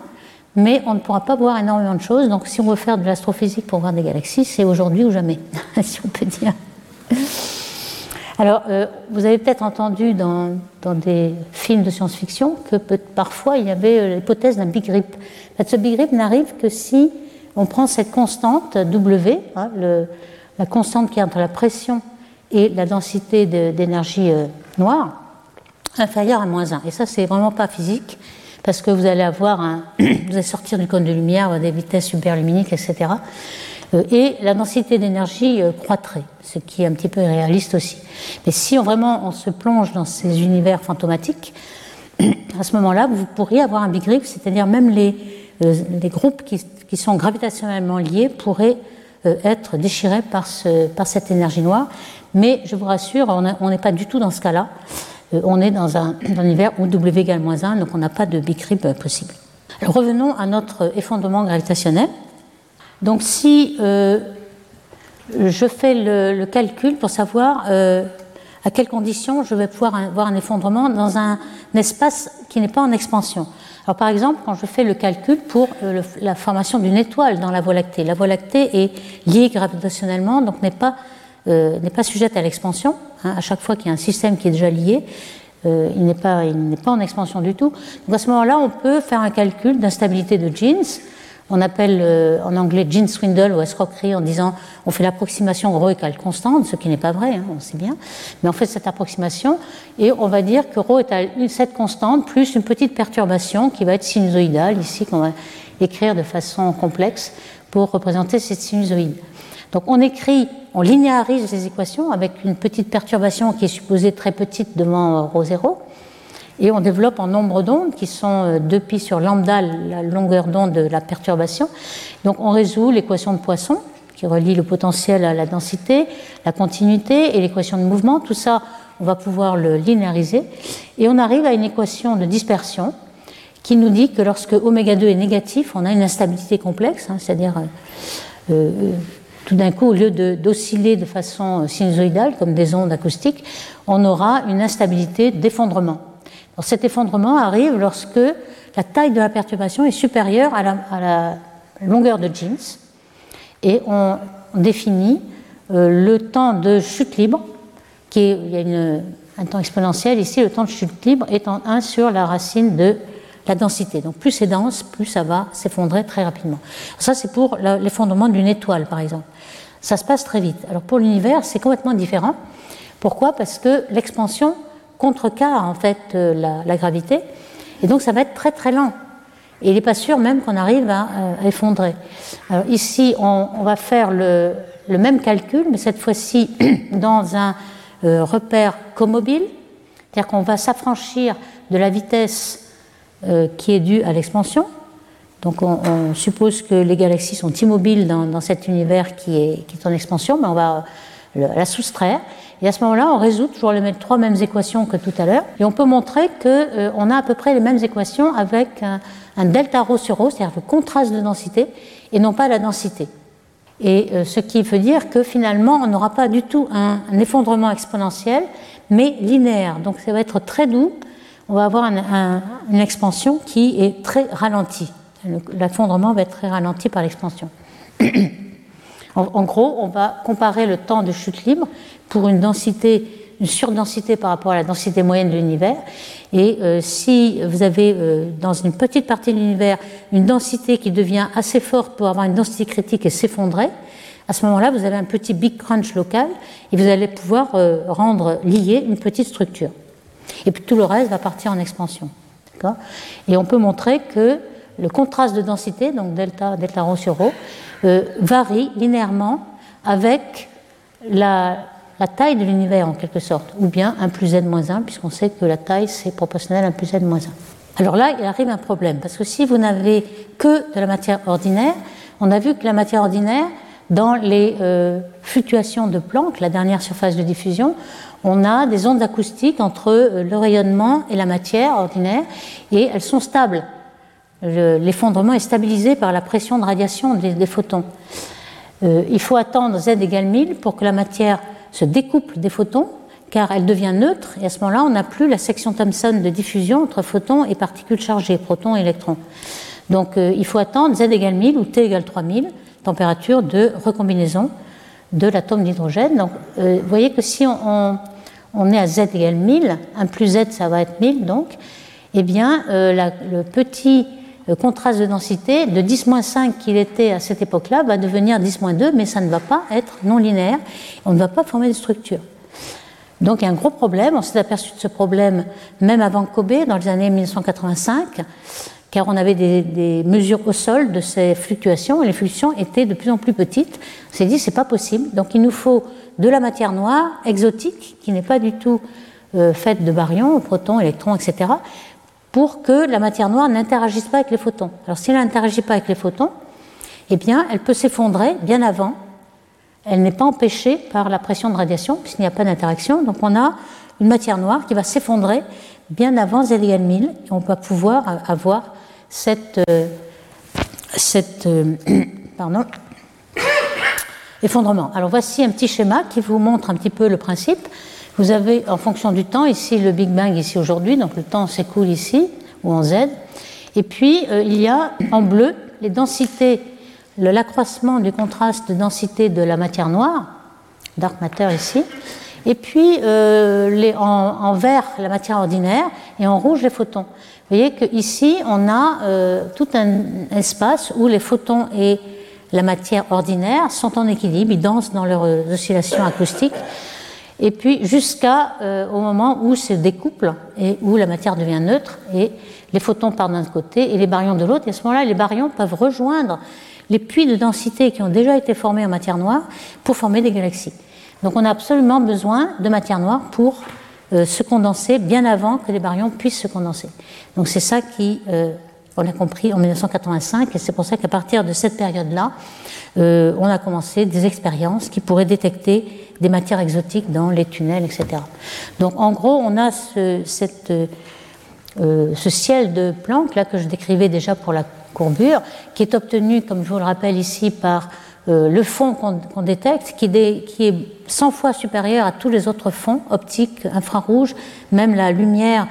mais on ne pourra pas voir énormément de choses. Donc si on veut faire de l'astrophysique pour voir des galaxies, c'est aujourd'hui ou jamais, si on peut dire. Alors, euh, vous avez peut-être entendu dans, des films de science-fiction que parfois il y avait euh, l'hypothèse d'un big rip. ce big rip n'arrive que si on prend cette constante W, hein, la constante qui est entre la pression et la densité d'énergie euh, noire, inférieure à moins 1. Et ça, c'est vraiment pas physique, parce que vous allez avoir sortir du cône de lumière, des vitesses superluminiques, etc. Euh, et la densité d'énergie euh, croîtrait, ce qui est un petit peu irréaliste aussi. Mais si on, vraiment on se plonge dans ces univers fantomatiques, à ce moment-là, vous pourriez avoir un big rip, c'est-à-dire même les, les groupes qui, sont gravitationnellement liés pourraient être déchirés par, ce, par cette énergie noire. Mais je vous rassure, on n'est pas du tout dans ce cas-là. on est dans un, un, univers où W égale moins 1, donc on n'a pas de big rip possible. Revenons à notre effondrement gravitationnel. Donc si euh, je fais le, calcul pour savoir euh, à quelles conditions je vais pouvoir avoir un effondrement dans un, espace qui n'est pas en expansion. Alors par exemple, quand je fais le calcul pour euh, la formation d'une étoile dans la Voie lactée, la Voie lactée est liée gravitationnellement, donc n'est pas, n'est pas sujette à l'expansion. Hein. à chaque fois qu'il y a un système qui est déjà lié, il n'est pas, pas en expansion du tout. Donc à ce moment-là, on peut faire un calcul d'instabilité de Jeans on appelle euh, en anglais gene swindle ou escroquerie en disant on fait l'approximation rho égale constante, ce qui n'est pas vrai, hein, on sait bien, mais on fait cette approximation et on va dire que rho est à cette constante plus une petite perturbation qui va être sinusoïdale, ici qu'on va écrire de façon complexe pour représenter cette sinusoïde. Donc on écrit, on linéarise ces équations avec une petite perturbation qui est supposée très petite devant rho 0 et on développe en nombre d'ondes qui sont 2 euh, pi sur lambda, la longueur d'onde de la perturbation. Donc on résout l'équation de Poisson qui relie le potentiel à la densité, la continuité et l'équation de mouvement. Tout ça, on va pouvoir le linéariser. Et on arrive à une équation de dispersion qui nous dit que lorsque oméga 2 est négatif, on a une instabilité complexe, hein, c'est-à-dire euh, euh, tout d'un coup, au lieu d'osciller de, de façon sinusoïdale, comme des ondes acoustiques, on aura une instabilité d'effondrement cet effondrement arrive lorsque la taille de la perturbation est supérieure à la, longueur de Jeans et on, définit euh, le temps de chute libre, qui est, il y a un temps exponentiel ici, le temps de chute libre étant 1 sur la racine de la densité. Donc plus c'est dense, plus ça va s'effondrer très rapidement. Ça c'est pour l'effondrement d'une étoile par exemple. Ça se passe très vite. Alors pour l'univers c'est complètement différent. Pourquoi? Parce que l'expansion contrecarre en fait euh, la, gravité, et donc ça va être très très lent. Et il n'est pas sûr même qu'on arrive à, euh, effondrer. Alors ici, on, va faire le, même calcul, mais cette fois-ci dans un euh, repère comobile, c'est-à-dire qu'on va s'affranchir de la vitesse qui est due à l'expansion. Donc on, suppose que les galaxies sont immobiles dans, cet univers qui est, qui est en expansion, mais on va la soustraire. Et à ce moment-là, on résout toujours les trois mêmes équations que tout à l'heure. Et on peut montrer qu'on euh, a à peu près les mêmes équations avec un, delta rho sur rho, c'est-à-dire le contraste de densité, et non pas la densité. Et euh, ce qui veut dire que finalement, on n'aura pas du tout un, effondrement exponentiel, mais linéaire. Donc ça va être très doux. On va avoir une expansion qui est très ralentie. L'effondrement va être très ralenti par l'expansion. En, gros, on va comparer le temps de chute libre pour une densité, une surdensité par rapport à la densité moyenne de l'univers. Et euh, si vous avez euh, dans une petite partie de l'univers une densité qui devient assez forte pour avoir une densité critique et s'effondrer, à ce moment-là, vous avez un petit big crunch local et vous allez pouvoir euh, rendre lié une petite structure. Et puis tout le reste va partir en expansion. Et on peut montrer que le contraste de densité, donc delta, delta rho sur rho, euh, varie linéairement avec la, taille de l'univers en quelque sorte, ou bien 1 plus n moins 1, puisqu'on sait que la taille c'est proportionnel à 1 plus n moins 1. Alors là, il arrive un problème, parce que si vous n'avez que de la matière ordinaire, on a vu que la matière ordinaire, dans les euh, fluctuations de Planck, la dernière surface de diffusion, on a des ondes acoustiques entre euh, le rayonnement et la matière ordinaire, et elles sont stables. L'effondrement est stabilisé par la pression de radiation des, photons. Euh, il faut attendre z égale 1000 pour que la matière se découple des photons, car elle devient neutre, et à ce moment-là, on n'a plus la section Thomson de diffusion entre photons et particules chargées, protons et électrons. Donc euh, il faut attendre z égale 1000 ou t égale 3000, température de recombinaison de l'atome d'hydrogène. Donc vous voyez que si on est à z égale 1000, 1 plus z ça va être 1000 donc, eh bien euh, le petit euh, contraste de densité de 10-5 qu'il était à cette époque-là va devenir 10-2, mais ça ne va pas être non linéaire, on ne va pas former de structure. Donc il y a un gros problème, on s'est aperçu de ce problème même avant Kobe, dans les années 1985, car on avait des, mesures au sol de ces fluctuations, et les fluctuations étaient de plus en plus petites. On s'est dit, c'est pas possible, donc il nous faut de la matière noire exotique, qui n'est pas du tout euh, faite de baryons, protons, électrons, etc., pour que la matière noire n'interagisse pas avec les photons. Alors si elle n'interagit pas avec les photons, eh bien, elle peut s'effondrer bien avant. Elle n'est pas empêchée par la pression de radiation, puisqu'il n'y a pas d'interaction. Donc on a une matière noire qui va s'effondrer bien avant Z égale 1000, et on va pouvoir avoir cette, euh, euh, pardon, effondrement. Alors voici un petit schéma qui vous montre un petit peu le principe. Vous avez en fonction du temps, ici le Big Bang, ici aujourd'hui, donc le temps s'écoule ici, ou en Z. Et puis euh, il y a en bleu les densités, l'accroissement du contraste de densité de la matière noire, dark matter ici, et puis euh, les, en, vert la matière ordinaire et en rouge les photons. Vous voyez qu'ici on a euh, tout un espace où les photons et la matière ordinaire sont en équilibre, ils dansent dans leurs oscillations acoustiques, et puis jusqu'à euh, au moment où se découplent et où la matière devient neutre et les photons partent d'un côté et les baryons de l'autre. Et à ce moment-là, les baryons peuvent rejoindre les puits de densité qui ont déjà été formés en matière noire pour former des galaxies. Donc on a absolument besoin de matière noire pour euh, se condenser bien avant que les baryons puissent se condenser. Donc c'est ça qui euh, on a compris en 1985, et c'est pour ça qu'à partir de cette période-là, euh, on a commencé des expériences qui pourraient détecter des matières exotiques dans les tunnels, etc. Donc en gros, on a ce, euh, ce ciel de Planck, là, que je décrivais déjà pour la courbure, qui est obtenu, comme je vous le rappelle ici, par euh, le fond qu'on détecte, qui, qui, est 100 fois supérieur à tous les autres fonds optiques, infrarouges, même la lumière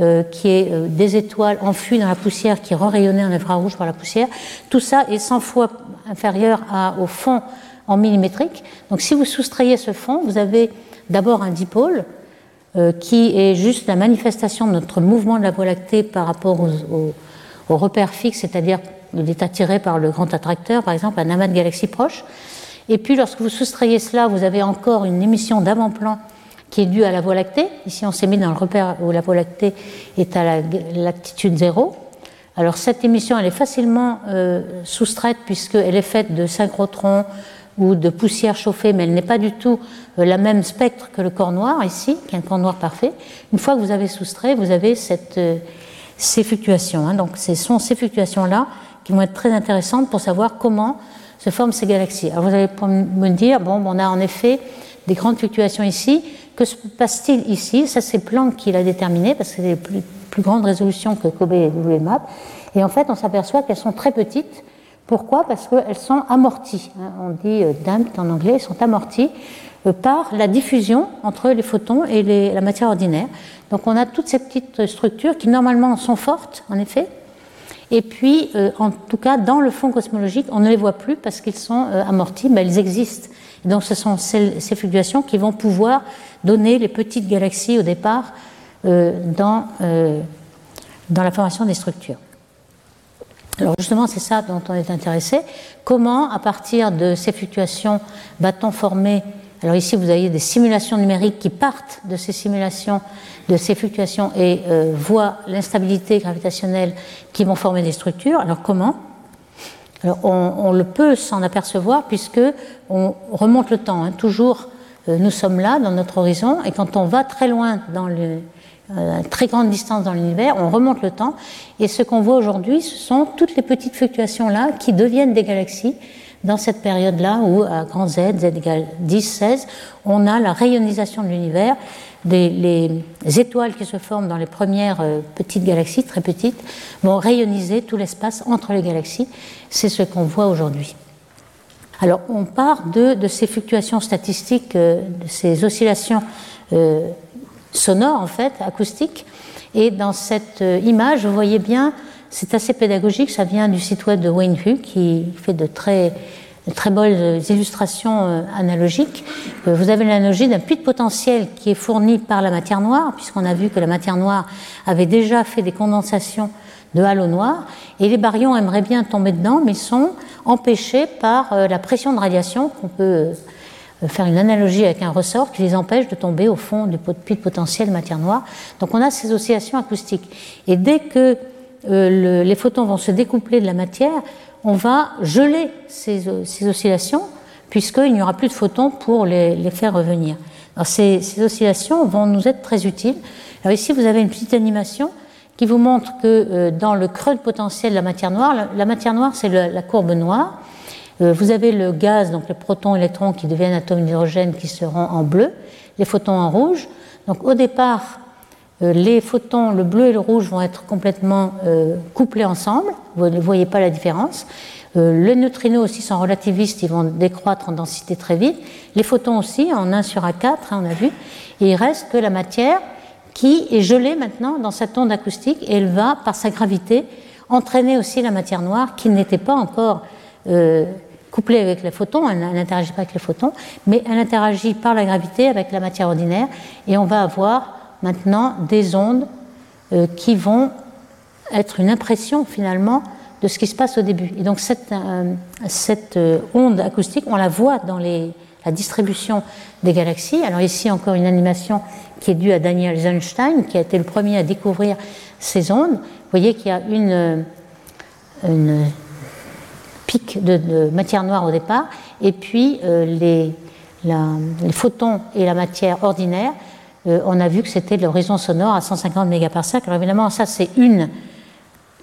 euh, qui est euh, des étoiles enfuies dans la poussière, qui est rayonnées en infrarouge par la poussière. Tout ça est 100 fois inférieur au fond en millimétrique. Donc si vous soustrayez ce fond, vous avez d'abord un dipôle euh, qui est juste la manifestation de notre mouvement de la Voie lactée par rapport aux, aux repères fixes, c'est-à-dire il est attiré par le grand attracteur, par exemple un amas de galaxies proches. Et puis lorsque vous soustrayez cela, vous avez encore une émission d'avant-plan qui est due à la Voie lactée. Ici, on s'est mis dans le repère où la Voie lactée est à la zéro. Alors cette émission, elle est facilement euh, soustraite puisqu'elle est faite de synchrotrons ou de poussière chauffée, mais elle n'est pas du tout euh, la même spectre que le corps noir ici, qui est un corps noir parfait. Une fois que vous avez soustrait, vous avez cette, euh, ces fluctuations. Hein. Donc ce sont ces fluctuations-là qui vont être très intéressantes pour savoir comment se forment ces galaxies. Alors vous allez me dire, bon, on a en effet des grandes fluctuations ici, que se passe-t-il ici? Ça, c'est Planck qui l'a déterminé parce que c'est les plus, plus grandes résolutions que Kobe et WMAP. Et en fait, on s'aperçoit qu'elles sont très petites. Pourquoi? Parce qu'elles sont amorties. Hein. On dit euh, damped en anglais, elles sont amorties euh, par la diffusion entre les photons et la matière ordinaire. Donc on a toutes ces petites structures qui normalement sont fortes, en effet. Et puis, euh, en tout cas, dans le fond cosmologique, on ne les voit plus parce qu'ils sont amortis, mais elles existent. Donc ce sont ces, fluctuations qui vont pouvoir donner les petites galaxies au départ euh, dans, euh, dans la formation des structures. Alors justement, c'est ça dont on est intéressé. Comment, à partir de ces fluctuations, va-t-on former Alors ici, vous avez des simulations numériques qui partent de ces simulations, de ces fluctuations et euh, voient l'instabilité gravitationnelle qui vont former des structures. Alors comment Alors on, le peut s'en apercevoir puisque on remonte le temps. Hein. Toujours, euh, nous sommes là dans notre horizon et quand on va très loin dans le, euh, très grande distance dans l'univers, on remonte le temps et ce qu'on voit aujourd'hui, ce sont toutes les petites fluctuations là qui deviennent des galaxies dans cette période-là où, à grand Z, Z égale 10, 16, on a la rayonisation de l'univers, les étoiles qui se forment dans les premières euh, petites galaxies, très petites, vont rayoniser tout l'espace entre les galaxies. C'est ce qu'on voit aujourd'hui. Alors, on part de, de, ces fluctuations statistiques, euh, de ces oscillations euh, sonores, en fait, acoustiques. Et dans cette image, vous voyez bien c'est assez pédagogique, ça vient du site web de Wayne Hu qui fait de très, très belles illustrations euh, analogiques. Euh, vous avez l'analogie d'un puits de potentiel qui est fourni par la matière noire, puisqu'on a vu que la matière noire avait déjà fait des condensations de halo noir, et les baryons aimeraient bien tomber dedans, mais sont empêchés par euh, la pression de radiation, qu'on peut faire une analogie avec un ressort qui les empêche de tomber au fond du puits de potentiel matière noire. Donc on a ces oscillations acoustiques. Et dès que euh, les photons vont se découpler de la matière, on va geler ces, oscillations, puisqu'il n'y aura plus de photons pour les, faire revenir. Ces, oscillations vont nous être très utiles. Ici, vous avez une petite animation qui vous montre que euh, dans le creux de potentiel de la matière noire, la, matière noire, c'est la courbe noire. Euh, vous avez le gaz, donc les protons, électrons qui deviennent atomes d'hydrogène qui seront en bleu, les photons en rouge. Donc au départ, euh, les photons, le bleu et le rouge, vont être complètement euh, couplés ensemble. Vous ne voyez pas la différence. Euh, les neutrinos aussi sont relativistes, ils vont décroître en densité très vite. Les photons aussi, en 1 sur A4, hein, on a vu. Et il reste que la matière qui est gelée maintenant dans cette onde acoustique et elle va, par sa gravité, entraîner aussi la matière noire qui n'était pas encore couplée avec les photons, elle n'interagit pas avec les photons, mais elle interagit par la gravité avec la matière ordinaire et on va avoir maintenant des ondes euh, qui vont être une impression finalement de ce qui se passe au début. Et donc cette, euh, cette euh, onde acoustique, on la voit dans les, la distribution des galaxies. Alors ici encore une animation qui est due à Daniel Eisenstein, qui a été le premier à découvrir ces ondes. Vous voyez qu'il y a une, une pic de, matière noire au départ, et puis les, les photons et la matière ordinaire euh, on a vu que c'était l'horizon sonore à 150 mégaparsecs. Alors évidemment, ça c'est une,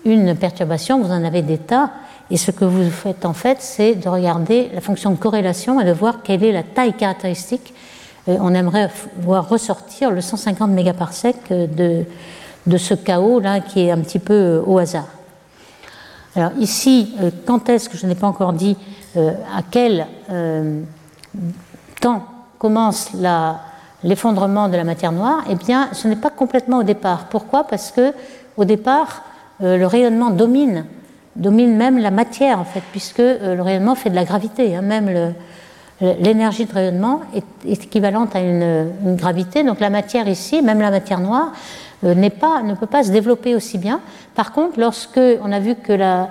une perturbation, vous en avez des tas, et ce que vous faites en fait, c'est de regarder la fonction de corrélation et de voir quelle est la taille caractéristique. Euh, on aimerait voir ressortir le 150 mégaparsecs de, de ce chaos là qui est un petit peu euh, au hasard. Alors ici, quand est-ce que je n'ai pas encore dit à quel temps commence la, l'effondrement de la matière noire, eh bien, ce n'est pas complètement au départ. Pourquoi? Parce que au départ, euh, le rayonnement domine, domine même la matière en fait, puisque euh, le rayonnement fait de la gravité. Hein. même l'énergie de rayonnement est, équivalente à une, gravité. Donc la matière ici, même la matière noire, euh, pas, ne peut pas se développer aussi bien. Par contre, lorsque on a vu que la,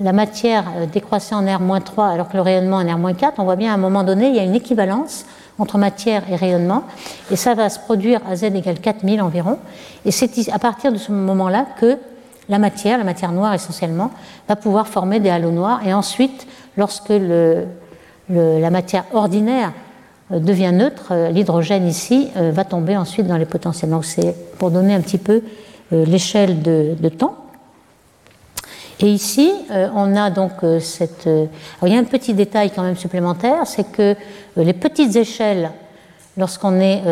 la matière décroissait en R-3 alors que le rayonnement en R-4, on voit bien à un moment donné, il y a une équivalence entre matière et rayonnement, et ça va se produire à z égale 4000 environ, et c'est à partir de ce moment-là que la matière, la matière noire essentiellement, va pouvoir former des halos noirs, et ensuite, lorsque la matière ordinaire euh, devient neutre, euh, l'hydrogène ici euh, va tomber ensuite dans les potentiels. Donc c'est pour donner un petit peu l'échelle de temps. Et ici, euh, on a donc euh, cette. Euh, il y a un petit détail quand même supplémentaire, c'est que les petites échelles, lorsqu'on est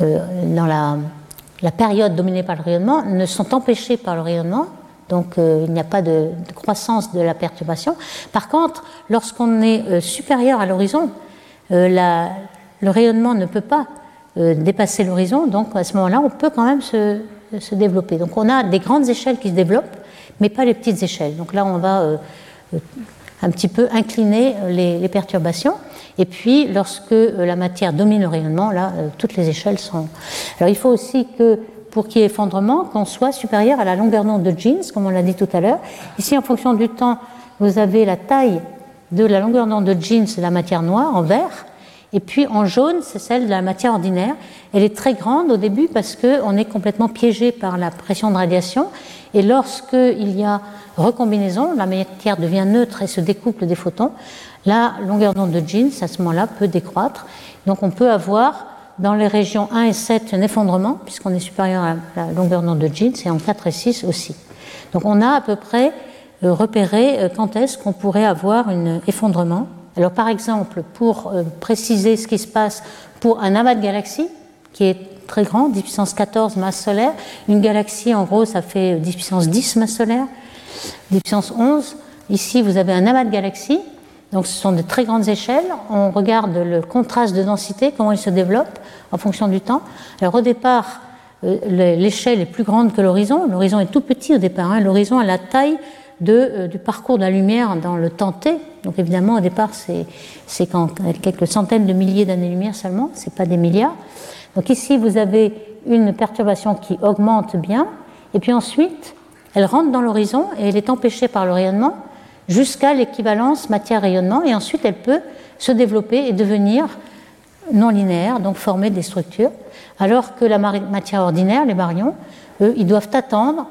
dans la, la, période dominée par le rayonnement, ne sont empêchées par le rayonnement. Donc il n'y a pas de, croissance de la perturbation. Par contre, lorsqu'on est supérieur à l'horizon, le rayonnement ne peut pas dépasser l'horizon. Donc à ce moment-là, on peut quand même se, se développer. Donc on a des grandes échelles qui se développent mais pas les petites échelles. Donc là, on va euh, euh, un petit peu incliner euh, les, perturbations. Et puis, lorsque la matière domine le rayonnement, là, toutes les échelles sont. Alors, il faut aussi que, pour qu'il y ait effondrement, qu'on soit supérieur à la longueur d'onde de Jeans, comme on l'a dit tout à l'heure. Ici, en fonction du temps, vous avez la taille de la longueur d'onde de Jeans la matière noire en vert. Et puis en jaune, c'est celle de la matière ordinaire. Elle est très grande au début parce qu'on est complètement piégé par la pression de radiation. Et lorsqu'il y a recombinaison, la matière devient neutre et se découple des photons, la longueur d'onde de jeans, à ce moment-là, peut décroître. Donc on peut avoir dans les régions 1 et 7 un effondrement, puisqu'on est supérieur à la longueur d'onde de jeans, et en 4 et 6 aussi. Donc on a à peu près euh, repéré euh, quand est-ce qu'on pourrait avoir un effondrement. Alors par exemple, pour euh, préciser ce qui se passe pour un amas de galaxies, qui est très grand, 10 puissance 14 masse solaire, une galaxie en gros ça fait 10 puissance 10 masse solaire, 10 puissance 11. Ici vous avez un amas de galaxies, donc ce sont de très grandes échelles. On regarde le contraste de densité, comment il se développe en fonction du temps. Alors au départ, euh, l'échelle est plus grande que l'horizon. L'horizon est tout petit au départ. Hein. L'horizon a la taille de, euh, du parcours de la lumière dans le temps t. Donc évidemment, au départ, c'est quelques centaines de milliers d'années-lumière seulement, ce n'est pas des milliards. Donc ici, vous avez une perturbation qui augmente bien, et puis ensuite, elle rentre dans l'horizon et elle est empêchée par le rayonnement jusqu'à l'équivalence matière-rayonnement, et ensuite elle peut se développer et devenir non linéaire, donc former des structures, alors que la matière ordinaire, les baryons, eux, ils doivent attendre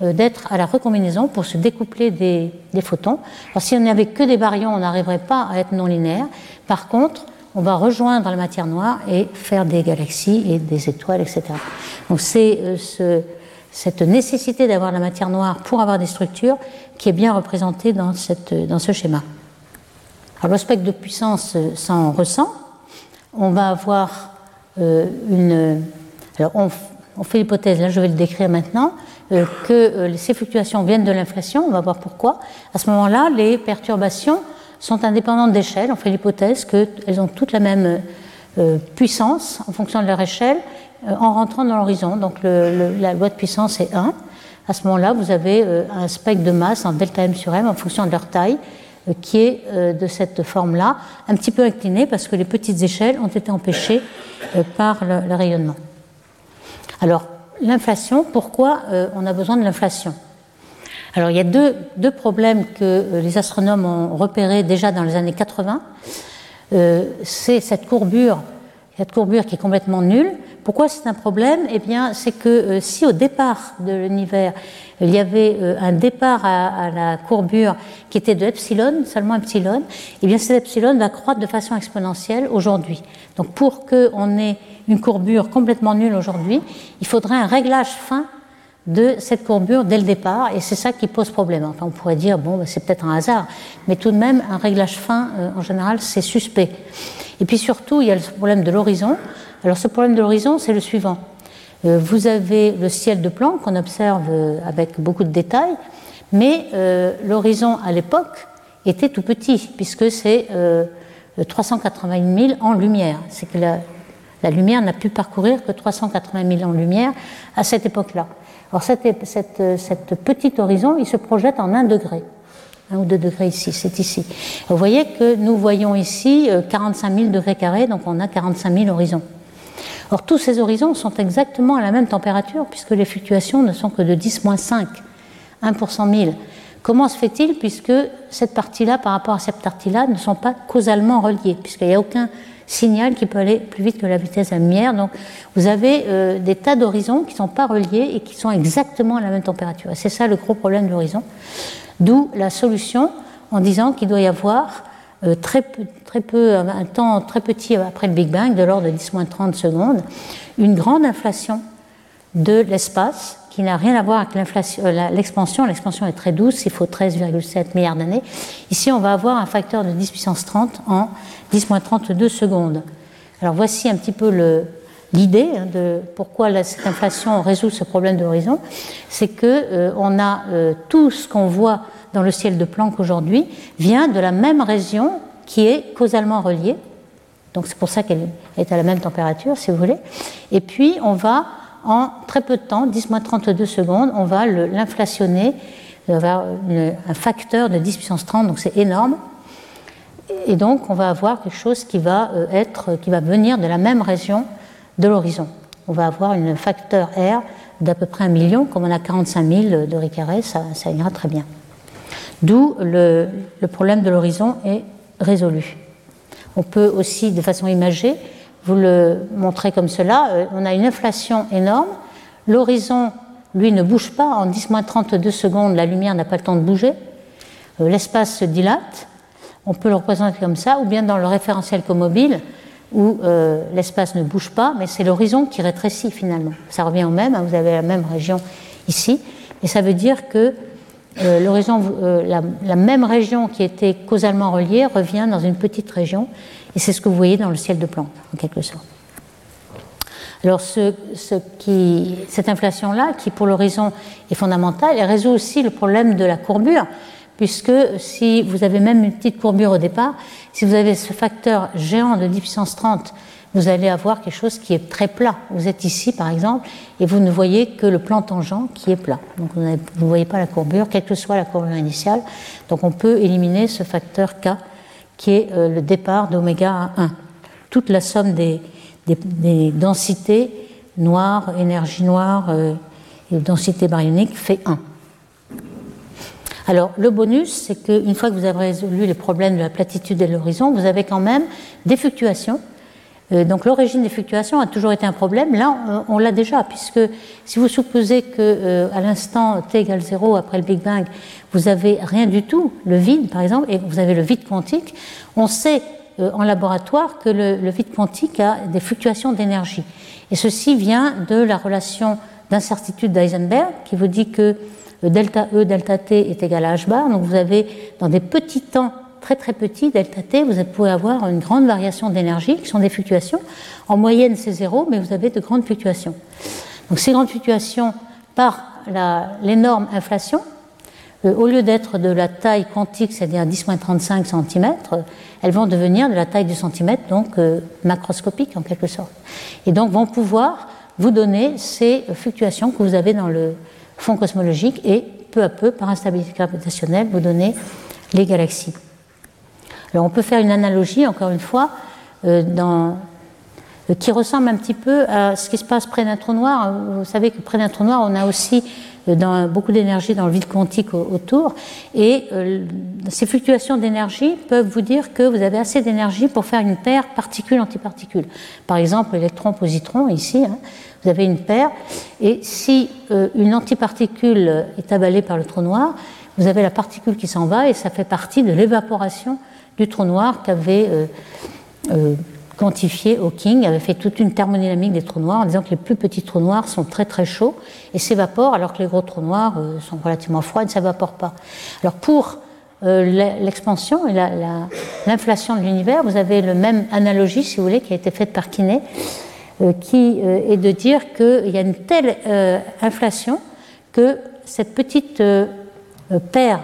d'être à la recombinaison pour se découpler des, photons. Alors si on n'avait que des baryons, on n'arriverait pas à être non linéaire. Par contre, on va rejoindre la matière noire et faire des galaxies et des étoiles, etc. Donc c'est euh, ce, cette nécessité d'avoir la matière noire pour avoir des structures qui est bien représentée dans, dans ce schéma. Alors le spectre de puissance s'en ressent. On va avoir euh, une... Alors on, fait l'hypothèse, là je vais le décrire maintenant, euh, que euh, ces fluctuations viennent de l'inflation, on va voir pourquoi. À ce moment-là, les perturbations sont indépendantes d'échelle, on fait l'hypothèse qu'elles ont toutes la même puissance en fonction de leur échelle euh, en rentrant dans l'horizon. Donc la loi de puissance est 1. À ce moment-là, vous avez euh, un spectre de masse en delta m sur m en fonction de leur taille euh, qui est de cette forme-là, un petit peu incliné parce que les petites échelles ont été empêchées par le, rayonnement. Alors, l'inflation, pourquoi on a besoin de l'inflation? Alors, il y a deux, deux, problèmes que les astronomes ont repérés déjà dans les années 80. c'est cette courbure, cette courbure qui est complètement nulle, pourquoi c'est un problème? Eh bien, c'est que euh, si au départ de l'univers, il y avait euh, un départ à, la courbure qui était de epsilon, seulement epsilon, eh bien cet epsilon va croître de façon exponentielle aujourd'hui. Donc pour qu'on ait une courbure complètement nulle aujourd'hui, il faudrait un réglage fin de cette courbure dès le départ, et c'est ça qui pose problème. Enfin, on pourrait dire, bon, bah, c'est peut-être un hasard, mais tout de même, un réglage fin, euh, en général, c'est suspect. Et puis surtout, il y a le problème de l'horizon. Alors ce problème de l'horizon, c'est le suivant. Euh, vous avez le ciel de plan qu'on observe euh, avec beaucoup de détails, mais l'horizon à l'époque était tout petit, puisque c'est 380 000 en lumière. C'est que lumière n'a pu parcourir que 380 000 en lumière à cette époque-là. Alors cette, petite horizon, il se projette en 1 degré. 1 ou 2 degrés ici, c'est ici. Vous voyez que nous voyons ici 45 000 degrés carrés, donc on a 45 000 horizons. Or, tous ces horizons sont exactement à la même température, puisque les fluctuations ne sont que de 10-5, 1 pour 100 000. Comment se fait-il puisque cette partie-là par rapport à cette partie-là ne sont pas causalement reliées, puisqu'il n'y a aucun signal qui peut aller plus vite que la vitesse de la lumière. Donc vous avez euh, des tas d'horizons qui ne sont pas reliés et qui sont exactement à la même température. C'est ça le gros problème de l'horizon. D'où la solution en disant qu'il doit y avoir euh, très, très peu, un temps très petit après le Big Bang, de l'ordre de 10-30 secondes, une grande inflation de l'espace qui n'a rien à voir avec euh, l'expansion. L'expansion est très douce, il faut 13,7 milliards d'années. Ici, on va avoir un facteur de 10 puissance 30 en 10-32 secondes. Alors voici un petit peu l'idée hein, de pourquoi cette inflation résout ce problème d'horizon, c'est que euh, on a tout ce qu'on voit dans le ciel de Planck aujourd'hui vient de la même région qui est causalement reliée. Donc c'est pour ça qu'elle est à la même température, si vous voulez. Et puis on va, en très peu de temps, 10-32 secondes, on va l'inflationner, va un facteur de 10 puissance 30, donc c'est énorme. Et donc on va avoir quelque chose qui va, euh, être, qui va venir de la même région de l'horizon. On va avoir un facteur R d'à peu près un million, comme on a 45 000 de Ricaré, ça ira très bien. D'où le, problème de l'horizon est résolu. On peut aussi, de façon imagée, vous le montrer comme cela. on a une inflation énorme. L'horizon, lui, ne bouge pas. En 10-32 secondes, la lumière n'a pas le temps de bouger. L'espace se dilate. On peut le représenter comme ça, ou bien dans le référentiel comobile, où euh, l'espace ne bouge pas, mais c'est l'horizon qui rétrécit finalement. Ça revient au même, hein, vous avez la même région ici, et ça veut dire que euh, l'horizon, euh, la, la, même région qui était causalement reliée revient dans une petite région, et c'est ce que vous voyez dans le ciel de Planck, en quelque sorte. Alors cette inflation-là, qui pour l'horizon est fondamentale, elle résout aussi le problème de la courbure, puisque si vous avez même une petite courbure au départ, si vous avez ce facteur géant de 10 puissance 30, vous allez avoir quelque chose qui est très plat. Vous êtes ici, par exemple, et vous ne voyez que le plan tangent qui est plat. Donc vous ne voyez pas la courbure, quelle que soit la courbure initiale. Donc on peut éliminer ce facteur K, qui est euh, le départ d'oméga à 1. Toute la somme des, des, densités noires, énergie noire euh, et densité baryonique fait 1. Alors, le bonus, c'est qu'une fois que vous avez résolu les problèmes de la platitude et de l'horizon, vous avez quand même des fluctuations. Euh, donc, l'origine des fluctuations a toujours été un problème. Là, on, l'a déjà, puisque si vous supposez que euh, à l'instant t égale 0 après le Big Bang, vous avez rien du tout, le vide par exemple, et vous avez le vide quantique, on sait euh, en laboratoire que le, le vide quantique a des fluctuations d'énergie. Et ceci vient de la relation d'incertitude d'Eisenberg, qui vous dit que delta E, delta T est égal à h bar. Donc vous avez dans des petits temps très très petits, delta T, vous pouvez avoir une grande variation d'énergie qui sont des fluctuations. En moyenne c'est zéro, mais vous avez de grandes fluctuations. Donc ces grandes fluctuations par l'énorme inflation, euh, au lieu d'être de la taille quantique, c'est-à-dire 10-35 cm, elles vont devenir de la taille du centimètre, donc euh, macroscopique en quelque sorte. Et donc vont pouvoir vous donner ces fluctuations que vous avez dans le, fond cosmologique et peu à peu, par instabilité gravitationnelle, vous donner les galaxies. Alors on peut faire une analogie, encore une fois, euh, euh, qui ressemble un petit peu à ce qui se passe près d'un trou noir. Vous savez que près d'un trou noir, on a aussi euh, beaucoup d'énergie dans le vide quantique autour. Et ces fluctuations d'énergie peuvent vous dire que vous avez assez d'énergie pour faire une paire particule-antiparticule. Par exemple, électron-positron, ici, hein, vous avez une paire, et si une antiparticule est avalée par le trou noir, vous avez la particule qui s'en va, et ça fait partie de l'évaporation du trou noir qu'avait euh, euh, quantifié Hawking, avait fait toute une thermodynamique des trous noirs en disant que les plus petits trous noirs sont très très chauds et s'évaporent, alors que les gros trous noirs sont relativement froids et ne s'évaporent pas. Alors pour l'expansion et l'inflation de l'univers, vous avez le même analogie, si vous voulez, qui a été faite par Kiné, euh, qui euh, est de dire qu'il y a une telle euh, inflation que cette petite paire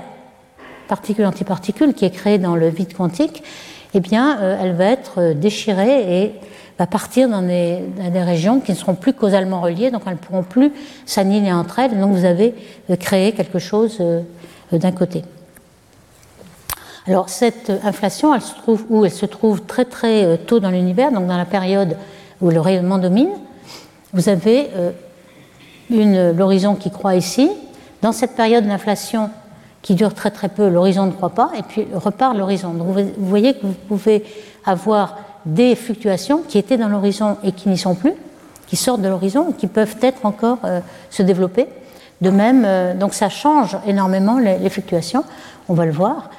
particule-antiparticule qui est créée dans le vide quantique, eh bien, elle va être déchirée et va partir dans des, dans des, régions qui ne seront plus causalement reliées, donc elles ne pourront plus s'annihiler entre elles. Donc vous avez créé quelque chose d'un côté. Alors cette inflation, elle se trouve où? Elle se trouve très très tôt dans l'univers, donc dans la période où le rayonnement domine, vous avez euh, l'horizon qui croît ici. Dans cette période d'inflation qui dure très très peu, l'horizon ne croît pas, et puis repart l'horizon. Donc vous voyez que vous pouvez avoir des fluctuations qui étaient dans l'horizon et qui n'y sont plus, qui sortent de l'horizon, qui peuvent être encore euh, se développer. De même, euh, donc ça change énormément les, les, fluctuations, on va le voir,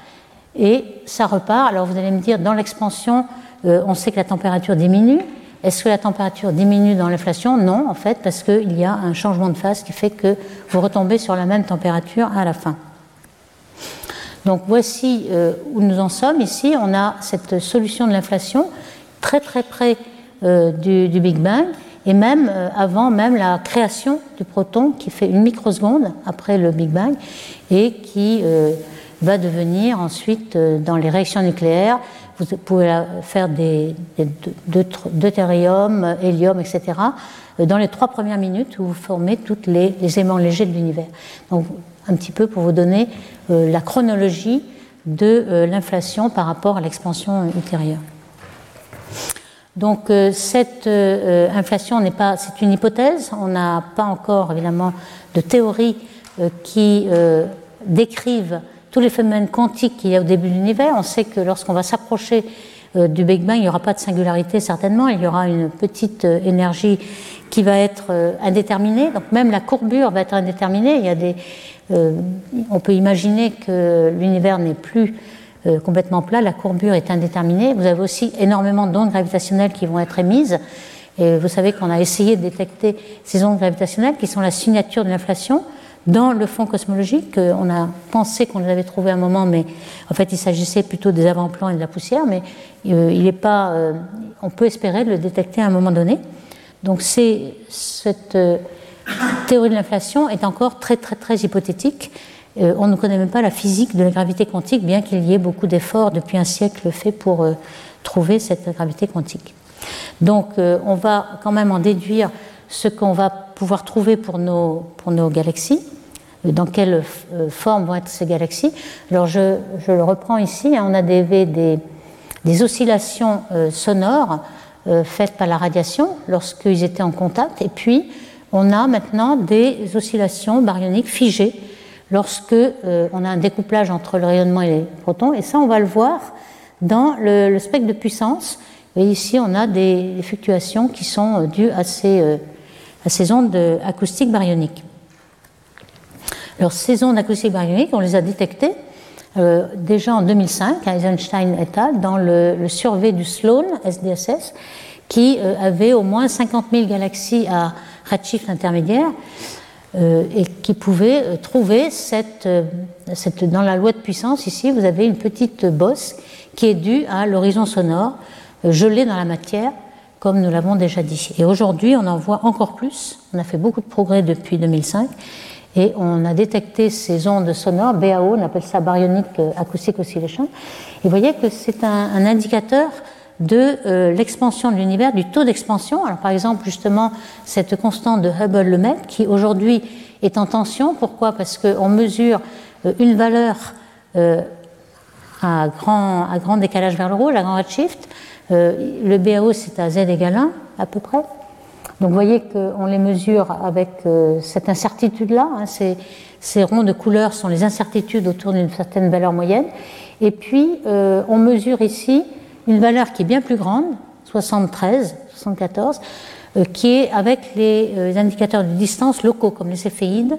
et ça repart. Alors vous allez me dire, dans l'expansion, on sait que la température diminue, est-ce que la température diminue dans l'inflation? Non, en fait, parce qu'il y a un changement de phase qui fait que vous retombez sur la même température à la fin. Donc voici euh, où nous en sommes. Ici, on a cette solution de l'inflation très très près euh, du, Big Bang et même euh, avant même la création du proton qui fait une microseconde après le Big Bang et qui va devenir ensuite dans les réactions nucléaires vous pouvez faire des, deutérium, hélium, etc. dans les trois premières minutes où vous formez tous les, aimants légers de l'univers. Un petit peu pour vous donner euh, la chronologie de euh, l'inflation par rapport à l'expansion ultérieure. Donc euh, cette inflation n'est pas, c'est une hypothèse. On n'a pas encore évidemment de théorie qui décrivent tous les phénomènes quantiques qu'il y a au début de l'univers. On sait que lorsqu'on va s'approcher du Big Bang, il n'y aura pas de singularité certainement, il y aura une petite énergie qui va être indéterminée, donc même la courbure va être indéterminée. Il y a des, on peut imaginer que l'univers n'est plus complètement plat, la courbure est indéterminée. Vous avez aussi énormément d'ondes gravitationnelles qui vont être émises. Et vous savez qu'on a essayé de détecter ces ondes gravitationnelles qui sont la signature de l'inflation dans le fond cosmologique. On a pensé qu'on les avait trouvées à un moment, mais en fait il s'agissait plutôt des avant-plans et de la poussière, mais euh, il est pas, euh, on peut espérer le détecter à un moment donné. Donc cette euh, théorie de l'inflation est encore très très très hypothétique. on ne connaît même pas la physique de la gravité quantique, bien qu'il y ait beaucoup d'efforts depuis un siècle faits pour trouver cette gravité quantique. Donc euh, on va quand même en déduire ce qu'on va pouvoir trouver pour nos, pour nos galaxies, euh, dans quelle euh, forme vont être ces galaxies. Alors je, je le reprends ici, hein, on a des, des, des oscillations sonores faites par la radiation lorsqu'ils étaient en contact, et puis on a maintenant des oscillations baryoniques figées lorsque on a un découplage entre le rayonnement et les protons, et ça on va le voir dans le, spectre de puissance et ici, on a des fluctuations qui sont euh, dues à ces, euh, à ces ondes acoustiques baryoniques. Alors, ces ondes acoustiques baryoniques, on les a détectées euh, déjà en 2005 à Eisenstein et al. dans le, le survey du Sloan SDSS, qui avait au moins 50 000 galaxies à redshift intermédiaire et qui pouvait trouver cette, cette, dans la loi de puissance. Ici, vous avez une petite bosse qui est due à l'horizon sonore gelé dans la matière, comme nous l'avons déjà dit. Et aujourd'hui, on en voit encore plus. On a fait beaucoup de progrès depuis 2005 et on a détecté ces ondes sonores, BAO, on appelle ça Baryonic Acoustic Oscillation. Et vous voyez que c'est un, indicateur de euh, l'expansion de l'univers, du taux d'expansion. Alors par exemple, justement, cette constante de Hubble-Lemaitre qui aujourd'hui est en tension. Pourquoi? Parce qu'on mesure euh, une valeur euh, à, grand, à grand décalage vers le haut, la grand redshift, le BAO, c'est à Z égale 1 à peu près. Donc vous voyez qu'on les mesure avec cette incertitude-là. Hein, ces, ronds de couleur sont les incertitudes autour d'une certaine valeur moyenne. Et puis on mesure ici une valeur qui est bien plus grande, 73, 74, qui est avec les indicateurs de distance locaux comme les céphéides.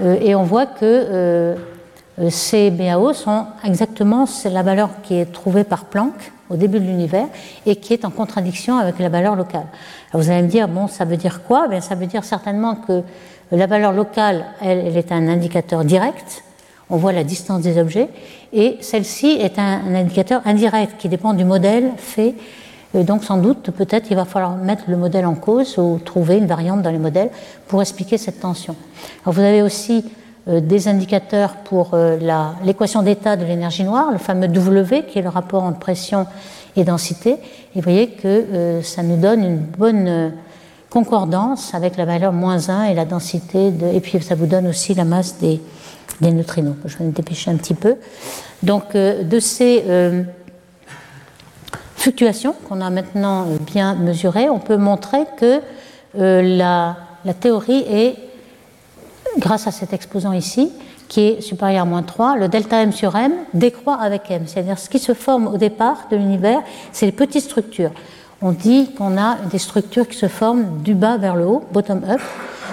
et on voit que ces BAO sont exactement la valeur qui est trouvée par Planck au début de l'univers et qui est en contradiction avec la valeur locale. vous allez me dire, bon, ça veut dire quoi? Bien, Ça veut dire certainement que la valeur locale, elle, est un indicateur direct, on voit la distance des objets, et celle-ci est un, indicateur indirect qui dépend du modèle fait. Donc sans doute, peut-être, il va falloir mettre le modèle en cause ou trouver une variante dans les modèles pour expliquer cette tension. Vous avez aussi euh, des indicateurs pour euh, l'équation d'état de l'énergie noire, le fameux W, qui est le rapport entre pression et densité. Et vous voyez que euh, ça nous donne une bonne concordance avec la valeur moins 1 et la densité, de, et puis ça vous donne aussi la masse des, des neutrinos. Je vais me dépêcher un petit peu. Donc, de ces fluctuations qu'on a maintenant bien mesurées, on peut montrer que la, la théorie est grâce à cet exposant ici, qui est supérieur à moins 3, le delta M sur M décroît avec M. C'est-à-dire ce qui se forme au départ de l'univers, c'est les petites structures. On dit qu'on a des structures qui se forment du bas vers le haut, bottom-up.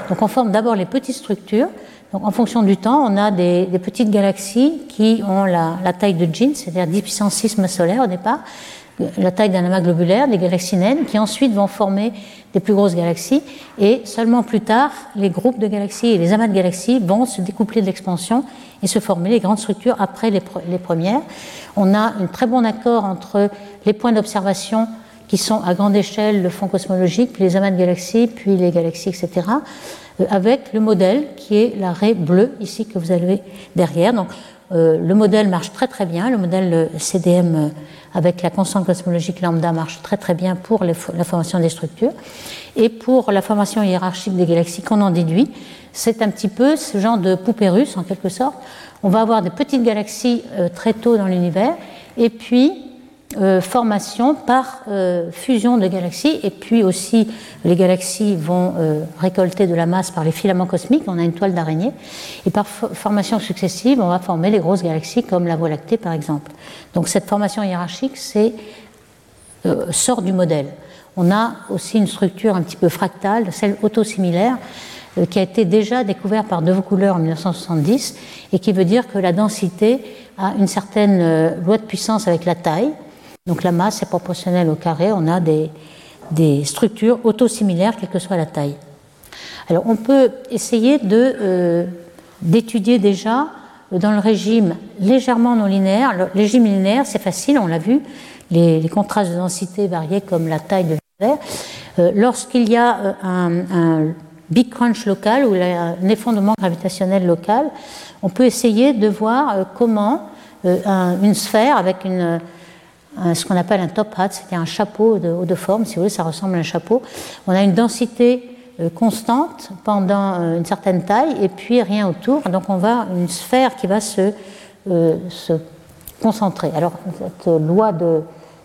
Donc on forme d'abord les petites structures. Donc en fonction du temps, on a des, petites galaxies qui ont la, taille de Jeans, c'est-à-dire 10 puissance 6 masses solaires au départ, la taille d'un amas globulaire, des galaxies naines, qui ensuite vont former des plus grosses galaxies, et seulement plus tard, les groupes de galaxies et les amas de galaxies vont se découpler de l'expansion et se former les grandes structures après les, premières. On a un très bon accord entre les points d'observation qui sont à grande échelle le fond cosmologique, puis les amas de galaxies, puis les galaxies, etc., euh, avec le modèle qui est la raie bleue ici que vous avez derrière. Donc, euh, le modèle marche très très bien, le modèle euh, CDM euh, avec la constante cosmologique lambda marche très très bien pour la formation des structures. Et pour la formation hiérarchique des galaxies qu'on en déduit, c'est un petit peu ce genre de poupée russe en quelque sorte. On va avoir des petites galaxies très tôt dans l'univers, et puis euh, formation par euh, fusion de galaxies et puis aussi les galaxies vont euh, récolter de la masse par les filaments cosmiques, on a une toile d'araignée, et par formation successive on va former les grosses galaxies comme la Voie lactée par exemple. Donc cette formation hiérarchique c'est sort du modèle. On a aussi une structure un petit peu fractale, celle autosimilaire, qui a été déjà découverte par De Vaucouleurs en 1970 et qui veut dire que la densité a une certaine loi de puissance avec la taille. Donc la masse est proportionnelle au carré, on a des, des structures autosimilaires, quelle que soit la taille. Alors on peut essayer de, d'étudier déjà dans le régime légèrement non linéaire. Le régime linéaire, c'est facile, on l'a vu, les, contrastes de densité variés comme la taille de verre. Euh, lorsqu'il y a euh, un, big crunch local ou un effondrement gravitationnel local, on peut essayer de voir euh, comment une sphère avec une, ce qu'on appelle un top hat, c'est-à-dire un chapeau de, de forme, si vous voulez, ça ressemble à un chapeau. On a une densité euh, constante pendant euh, une certaine taille et puis rien autour. Donc on va une sphère qui va se, euh, concentrer. Alors cette loi de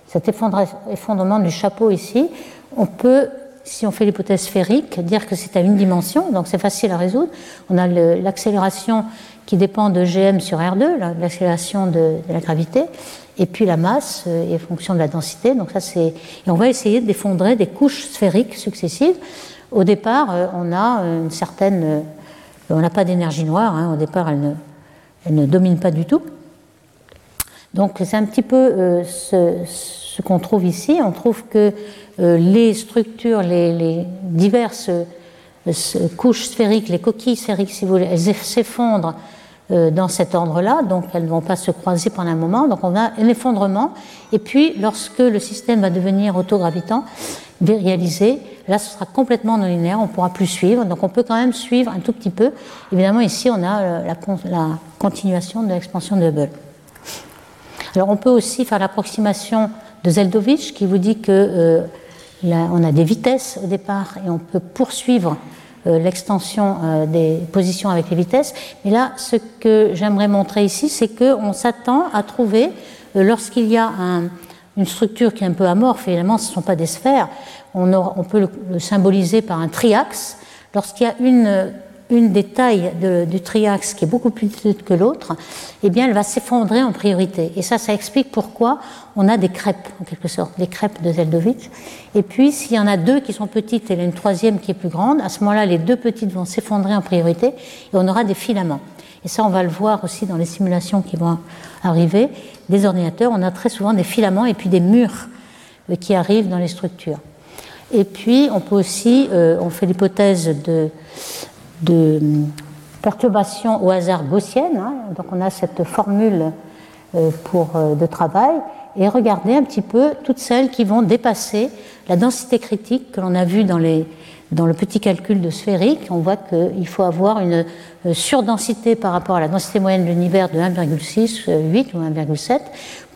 cet effondrement du chapeau ici, on peut, si on fait l'hypothèse sphérique, dire que c'est à une dimension, donc c'est facile à résoudre. On a l'accélération qui dépend de gm sur r2, l'accélération de, la gravité, et puis la masse est fonction de la densité. Donc ça c'est, et on va essayer d'effondrer des couches sphériques successives. Au départ, euh, on a une certaine. Euh, on n'a pas d'énergie noire, hein. au départ, elle ne, elle ne, domine pas du tout. Donc, c'est un petit peu euh, ce, qu'on trouve ici. On trouve que les structures, les, diverses couches sphériques, les coquilles sphériques, si vous voulez, elles s'effondrent dans cet ordre-là, donc elles ne vont pas se croiser pendant un moment. Donc on a un effondrement, et puis lorsque le système va devenir autogravitant, réalisé, Là, ce sera complètement non linéaire, on ne pourra plus suivre. Donc on peut quand même suivre un tout petit peu. Évidemment, ici, on a euh, la, continuation de l'expansion de Hubble. Alors on peut aussi faire l'approximation de Zeldovich qui vous dit que euh, on a des vitesses au départ et on peut poursuivre euh, l'extension des positions avec les vitesses. Mais là, ce que j'aimerais montrer ici, c'est qu'on s'attend à trouver, lorsqu'il y a une structure qui est un peu amorphe, évidemment ce ne sont pas des sphères, on, peut le, symboliser par un triaxe. Lorsqu'il y a une, une des tailles du triaxe qui est beaucoup plus petite que l'autre, eh bien, elle va s'effondrer en priorité. Et ça, ça explique pourquoi on a des crêpes, en quelque sorte, des crêpes de Zeldovich. Et puis, s'il y en a deux qui sont petites et une troisième qui est plus grande, à ce moment-là, les deux petites vont s'effondrer en priorité et on aura des filaments. Et ça, on va le voir aussi dans les simulations qui vont arriver. Des ordinateurs, on a très souvent des filaments et puis des murs euh, qui arrivent dans les structures. Et puis, on peut aussi, euh, on fait l'hypothèse de, de, perturbation au hasard gaussienne. Hein. donc, on a cette formule euh, pour, euh, de travail et regarder un petit peu toutes celles qui vont dépasser la densité critique que l'on a vue dans, les, dans le petit calcul de sphérique. On voit qu'il faut avoir une surdensité par rapport à la densité moyenne de l'univers de 1,6, 8 ou 1,7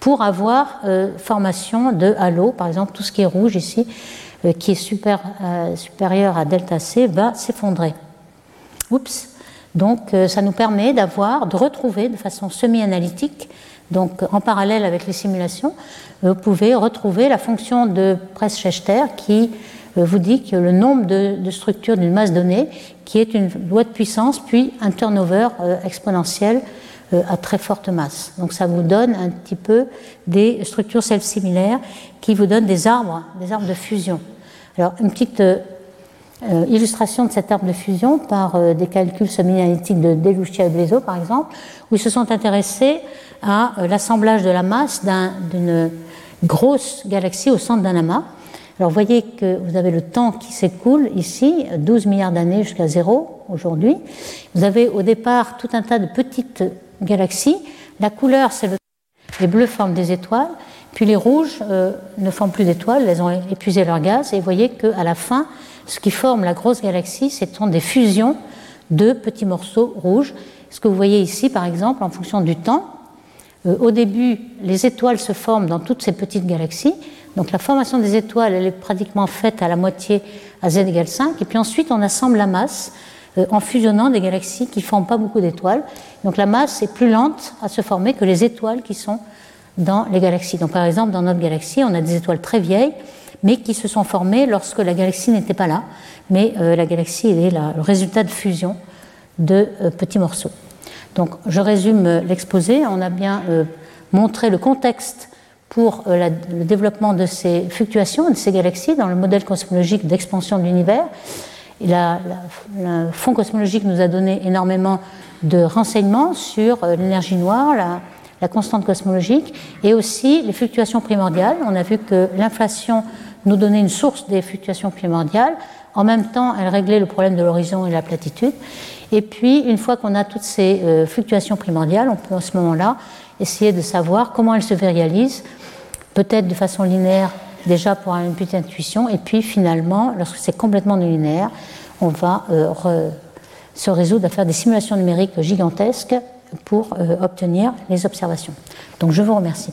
pour avoir formation de halo, par exemple tout ce qui est rouge ici euh, qui est super, euh, supérieur à delta C va s'effondrer. Oups. Donc euh, ça nous permet d'avoir, de retrouver de façon semi-analytique, donc en parallèle avec les simulations, vous pouvez retrouver la fonction de Press-Schechter qui vous dit que le nombre de, structures d'une masse donnée, qui est une loi de puissance, puis un turnover exponentiel à très forte masse. Donc ça vous donne un petit peu des structures self-similaires qui vous donnent des arbres, des arbres de fusion. Alors une petite euh, euh, illustration de cet arbre de fusion par euh, des calculs semi-analytiques de Delucia et Blezo par exemple, où ils se sont intéressés à l'assemblage de la masse d'une grosse galaxie au centre d'un amas. Alors vous voyez que vous avez le temps qui s'écoule ici, 12 milliards d'années jusqu'à zéro aujourd'hui. Vous avez au départ tout un tas de petites galaxies. La couleur, c'est le les bleus forment des étoiles, puis les rouges euh, ne forment plus d'étoiles, elles ont épuisé leur gaz, et vous voyez qu'à la fin, ce qui forme la grosse galaxie, ce sont des fusions de petits morceaux rouges. Ce que vous voyez ici, par exemple, en fonction du temps, euh, au début, les étoiles se forment dans toutes ces petites galaxies. Donc la formation des étoiles, elle est pratiquement faite à la moitié à z égale 5. Et puis ensuite, on assemble la masse euh, en fusionnant des galaxies qui ne forment pas beaucoup d'étoiles. Donc la masse est plus lente à se former que les étoiles qui sont dans les galaxies. Donc par exemple, dans notre galaxie, on a des étoiles très vieilles, mais qui se sont formées lorsque la galaxie n'était pas là. Mais euh, la galaxie est le résultat de fusion de euh, petits morceaux. Donc je résume l'exposé. On a bien montré le contexte pour le développement de ces fluctuations, de ces galaxies dans le modèle cosmologique d'expansion de l'univers. le fond cosmologique nous a donné énormément de renseignements sur l'énergie noire, la, la constante cosmologique et aussi les fluctuations primordiales. On a vu que l'inflation nous donnait une source des fluctuations primordiales. En même temps, elle réglait le problème de l'horizon et la platitude. Et puis, une fois qu'on a toutes ces euh, fluctuations primordiales, on peut à ce moment-là essayer de savoir comment elles se vérialisent, peut-être de façon linéaire déjà pour avoir une petite intuition, et puis finalement, lorsque c'est complètement linéaire, on va euh, se résoudre à faire des simulations numériques gigantesques pour euh, obtenir les observations. Donc je vous remercie.